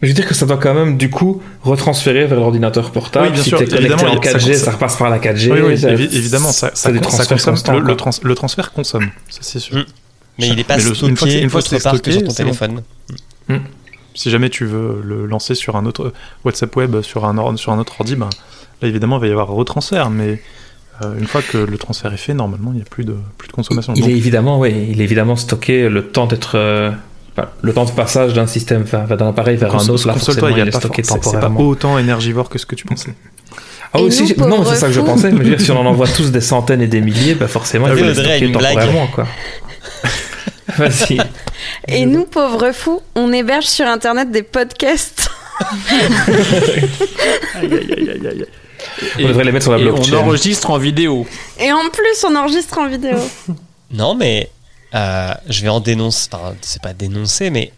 Mais je veux dire que ça doit quand même, du coup, retransférer vers l'ordinateur portable. Oui, bien si sûr, connecté évidemment, en il y a- ça- 4G, ça, ça- repasse par la 4G. Oui, oui, ça- évi- évidemment, ça, ça, consomme. le, le quoi. trans- le transfert consomme, ça c'est sûr. Mm. Mais il est pas le- une fois que stocké une fois que autre c'est part que stocké, sur ton c'est bon. téléphone. Si jamais tu veux le lancer sur un autre WhatsApp web sur un, or- sur un autre ordi, ben, là évidemment il va y avoir retransfert, mais euh, une fois que le transfert est fait, normalement il n'y a plus de, plus de consommation. Il Donc, est évidemment, oui, il est évidemment stocké le temps d'être, euh, le temps de passage d'un système, d'un appareil vers un autre. Là, forcément, il y a il est pas stocké for- c'est- c'est pas temporairement. autant énergivore que ce que tu pensais. Ah oui, si, non, c'est ça que je pensais. Mais je veux dire, si on en envoie tous des centaines et des milliers, bah forcément, il une blague. temporairement, quoi. Vas-y. Et nous, pauvres fous, on héberge sur Internet des podcasts. Aïe, aïe, aïe, aïe, aïe. On devrait les mettre sur la Et on blockchain. enregistre en vidéo. Et en plus, on enregistre en vidéo. Non, mais euh, je vais en dénoncer. Enfin, c'est pas dénoncer, mais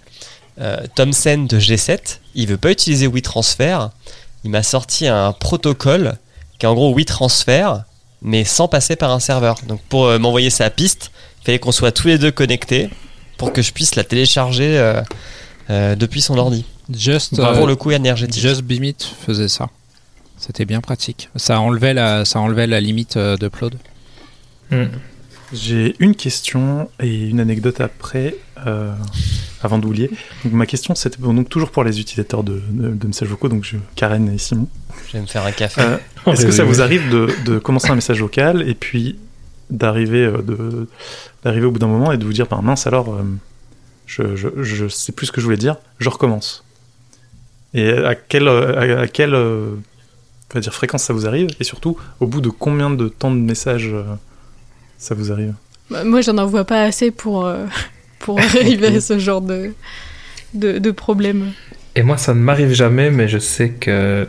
euh, Thomson de G7, il veut pas utiliser WeTransfer. Il m'a sorti un protocole qui est en gros WeTransfer, mais sans passer par un serveur. Donc pour euh, m'envoyer sa piste, il fallait qu'on soit tous les deux connectés pour que je puisse la télécharger euh, euh, depuis son ordi. Just, euh, pour le coup énergétique. Just Bimit faisait ça. C'était bien pratique. Ça enlevait la, ça enlevait la limite euh, d'upload. Hmm. J'ai une question et une anecdote après, euh, avant d'oublier. Donc ma question c'était bon, donc toujours pour les utilisateurs de, de, de messages vocaux, donc je, Karen et Simon. Je vais me faire un café. Euh, Est-ce que ça vous arrive de, de commencer un message vocal et puis d'arriver euh, de d'arriver au bout d'un moment et de vous dire ben mince alors euh, je, je, je sais plus ce que je voulais dire, je recommence. Et à quelle à, à quelle euh, va dire fréquence ça vous arrive et surtout au bout de combien de temps de message euh, ça vous arrive Bah, moi, j'en envoie pas assez pour, euh, pour arriver à ce genre de, de, de problème. Et moi, ça ne m'arrive jamais, mais je sais que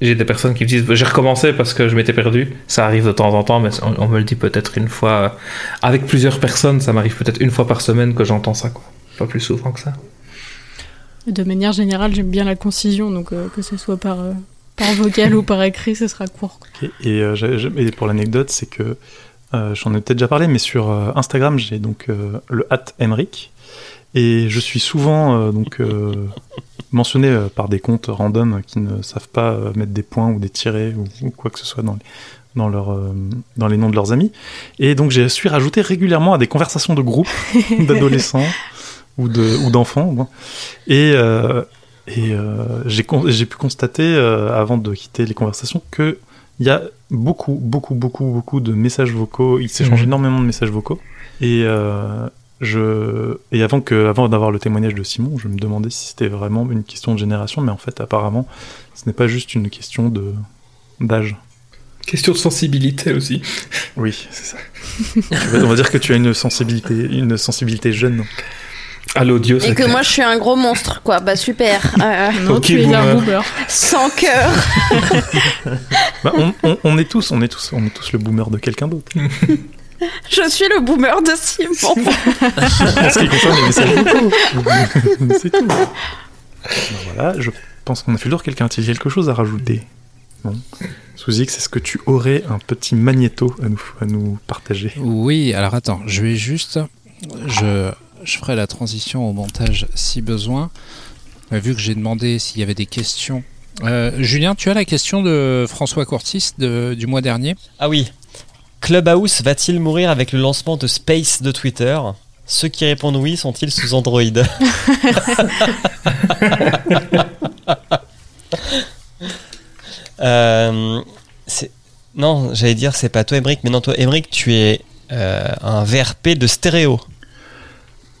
j'ai des personnes qui me disent j'ai recommencé parce que je m'étais perdu. Ça arrive de temps en temps, mais on, on me le dit peut-être une fois. euh, Avec plusieurs personnes, ça m'arrive peut-être une fois par semaine que j'entends ça, quoi. Pas plus souvent que ça. De manière générale, j'aime bien la concision, donc euh, que ce soit par, euh, par vocal ou par écrit, ce sera court. Et, euh, et pour l'anecdote, c'est que euh, j'en ai peut-être déjà parlé, mais sur euh, Instagram, j'ai donc euh, le hat Emric. Et je suis souvent donc mentionné par des comptes random qui ne savent pas mettre des points ou des tirets ou, ou quoi que ce soit dans les, dans, leur, euh, dans les noms de leurs amis. Et donc j'ai su rajouter régulièrement à des conversations de groupe d'adolescents ou de ou d'enfants. Et, euh, et euh, j'ai con- pu constater euh, avant de quitter les conversations que il y a beaucoup, beaucoup, beaucoup, beaucoup de messages vocaux. Il s'échange Mhm. énormément de messages vocaux. Et euh, je et avant que, avant d'avoir le témoignage de Simon, je me demandais si c'était vraiment une question de génération, mais en fait, apparemment, ce n'est pas juste une question de d'âge. Question de sensibilité aussi. Oui, c'est ça. On va- On va dire que tu as une sensibilité, une sensibilité jeune. À l'audio, Et c'est que clair. moi, je suis un gros monstre, quoi. Bah, super. Euh, Non, tu es un boomer. boomer. sans cœur. Bah, on, on- on est tous, on est tous, on est tous le boomer de quelqu'un d'autre. Je suis le boomer de Simon. En ce qui concerne les messages vocaux. c'est tout. Ben voilà, je pense qu'on a fait le tour. Quelqu'un a-t-il quelque chose à rajouter? Bon. Sous X, est-ce que tu aurais un petit magnéto à nous, à nous partager? Oui, alors attends, je vais juste. Je, je ferai la transition au montage si besoin. Vu que j'ai demandé s'il y avait des questions. Euh, Julien, tu as la question de François Courtis de- du mois dernier Ah oui. Clubhouse va-t-il mourir avec le lancement de Space de Twitter? Ceux qui répondent oui sont-ils sous Android? Euh, Non, j'allais dire c'est pas toi Emric, mais non toi Emric, tu es euh, un VRP de stéréo.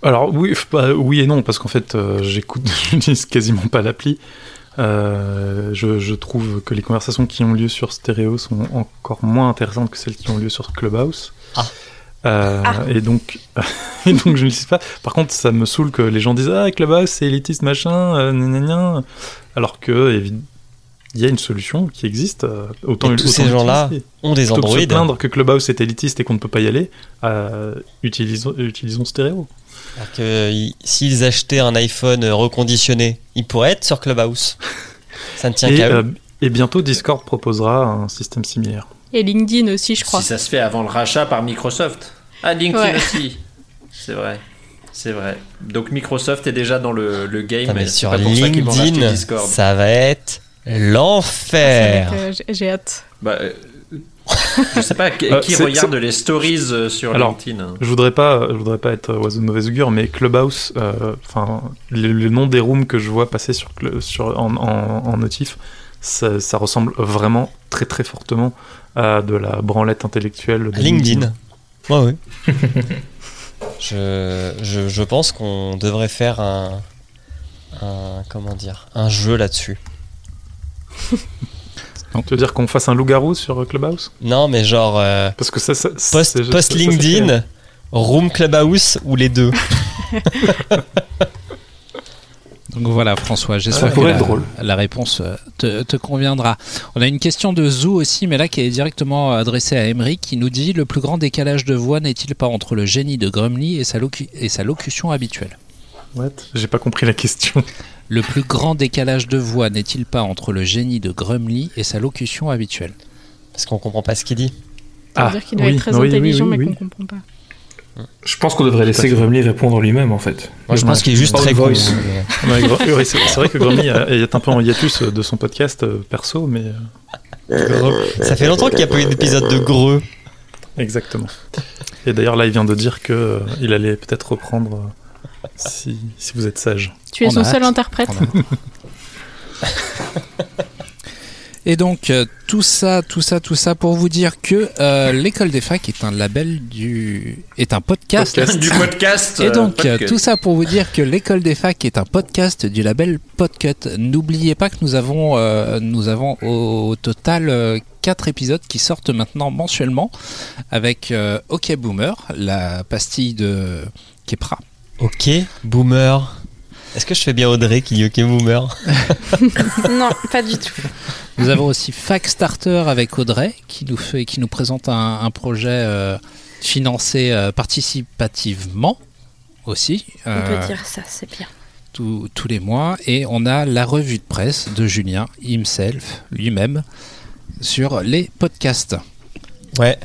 Alors oui, bah, oui et non, parce qu'en fait, euh, j'écoute, j'utilise quasiment pas l'appli. Euh, je, je trouve que les conversations qui ont lieu sur Stéréo sont encore moins intéressantes que celles qui ont lieu sur Clubhouse. Ah. Euh, Et donc, et donc je ne l'utilise pas. Par contre, ça me saoule que les gens disent ah Clubhouse c'est élitiste machin, euh, gna, gna, gna. alors que il y a une solution qui existe. autant Et tous autant ces gens-là. Ont des Plutôt que se Android. plaindre que Clubhouse est élitiste et qu'on ne peut pas y aller, euh, utilisons, utilisons Stéréo. Alors que s'ils achetaient un iPhone reconditionné, ils pourraient être sur Clubhouse. Ça ne tient Et, qu'à eux. euh, et bientôt, Discord proposera un système similaire. Et LinkedIn aussi, je crois. Si ça se fait avant le rachat par Microsoft. Ah, LinkedIn Ouais. aussi. C'est vrai. C'est vrai. Donc Microsoft est déjà dans le, le game. Mais sur pas pour ça qu'ils vont racheter LinkedIn, Discord. ça va être l'enfer. Euh, j'ai- J'ai hâte. Bah, euh, je sais pas qui, Euh, qui c'est- regarde les stories euh, sur Alors, LinkedIn. hein. Je voudrais pas, je voudrais pas être oiseau de mauvaise augure, mais Clubhouse, euh, enfin, le, le nom des rooms que je vois passer sur, sur en, en, en notif, ça, ça ressemble vraiment très très fortement à de la branlette intellectuelle. de LinkedIn. Ouais, ouais. je, je, je pense qu'on devrait faire un, un. Comment dire Un jeu là-dessus. Tu veux dire qu'on fasse un loup-garou sur Clubhouse? Non, mais genre. euh, Parce que ça, ça post, post LinkedIn. Room Clubhouse ou les deux. Donc voilà, François, j'espère que la, être drôle. la réponse euh, te, te conviendra. On a une question de Zou aussi, mais là qui est directement adressée à Emery, qui nous dit Le plus grand décalage de voix n'est-il pas entre le génie de Grumly et sa, locu- et sa locution habituelle? What? J'ai pas compris la question. Le plus grand décalage de voix n'est-il pas entre le génie de Grumly et sa locution habituelle? Parce qu'on comprend pas ce qu'il dit. Ça veut Ah, dire qu'il doit oui, être très oui, intelligent, oui, mais oui. qu'on comprend pas. Je pense qu'on devrait laisser Grumly répondre lui-même en fait. Moi, je pense qu'il est juste très voice. Ouais, oui, c'est vrai que Grummy euh, est un peu en hiatus de son podcast euh, perso, mais euh, Ça fait longtemps qu'il n'y a pas eu d'épisode de Greux. exactement. Et d'ailleurs là, il vient de dire que euh, il allait peut-être reprendre euh, si, si vous êtes sage. Tu es On son seul hâte. interprète. Et donc euh, tout ça, tout ça, tout ça pour vous dire que euh, l'école des facs est un label du, est un podcast. Podcast. du podcast. Et euh, donc, euh, tout ça pour vous dire que l'école des facs est un podcast du label Podcut. N'oubliez pas que nous avons, euh, nous avons au, total euh, quatre épisodes qui sortent maintenant mensuellement avec euh, OK Boomer, la pastille de Kepra. Ok, boomer. Est-ce que je fais bien Audrey qui dit ok, boomer Non, pas du tout. Nous avons aussi Fac Starter avec Audrey qui nous, fait, qui nous présente un, un projet euh, financé euh, participativement aussi. On euh, peut dire ça, c'est bien. tous- tous les mois. Et on a la revue de presse de Julien himself, lui-même, sur les podcasts. Ouais.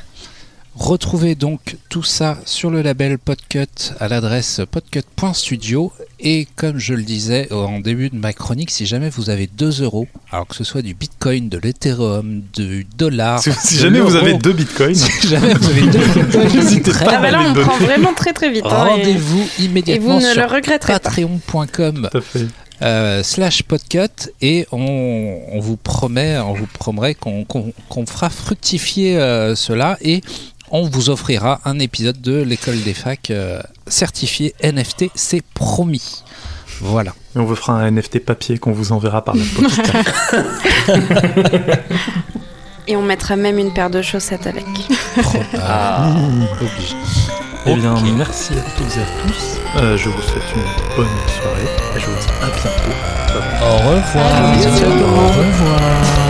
Retrouvez donc tout ça sur le label Podcut à l'adresse podcut.studio. Et comme je le disais en début de ma chronique, si jamais vous avez 2 euros, alors que ce soit du bitcoin, de l'ethereum, du dollar. Si, si de jamais vous avez deux bitcoins, si jamais vous avez deux bitcoins, N'hésitez très- pas. Ah bah là, on prend vraiment très très vite. hein, et- rendez-vous et, immédiatement ne le sur regretterez pas. patreon.com euh, slash podcut et on, on vous promet, on vous promet qu'on fera fructifier euh, cela et on vous offrira un épisode de l'école des facs euh, certifié NFT, c'est promis. Voilà. Et on vous fera un NFT papier qu'on vous enverra par la poste. Et on mettra même une paire de chaussettes avec. Ah, obligé. Eh bien, merci à toutes et à tous. Euh, je vous souhaite une bonne soirée et je vous dis à bientôt. Au revoir. Au revoir.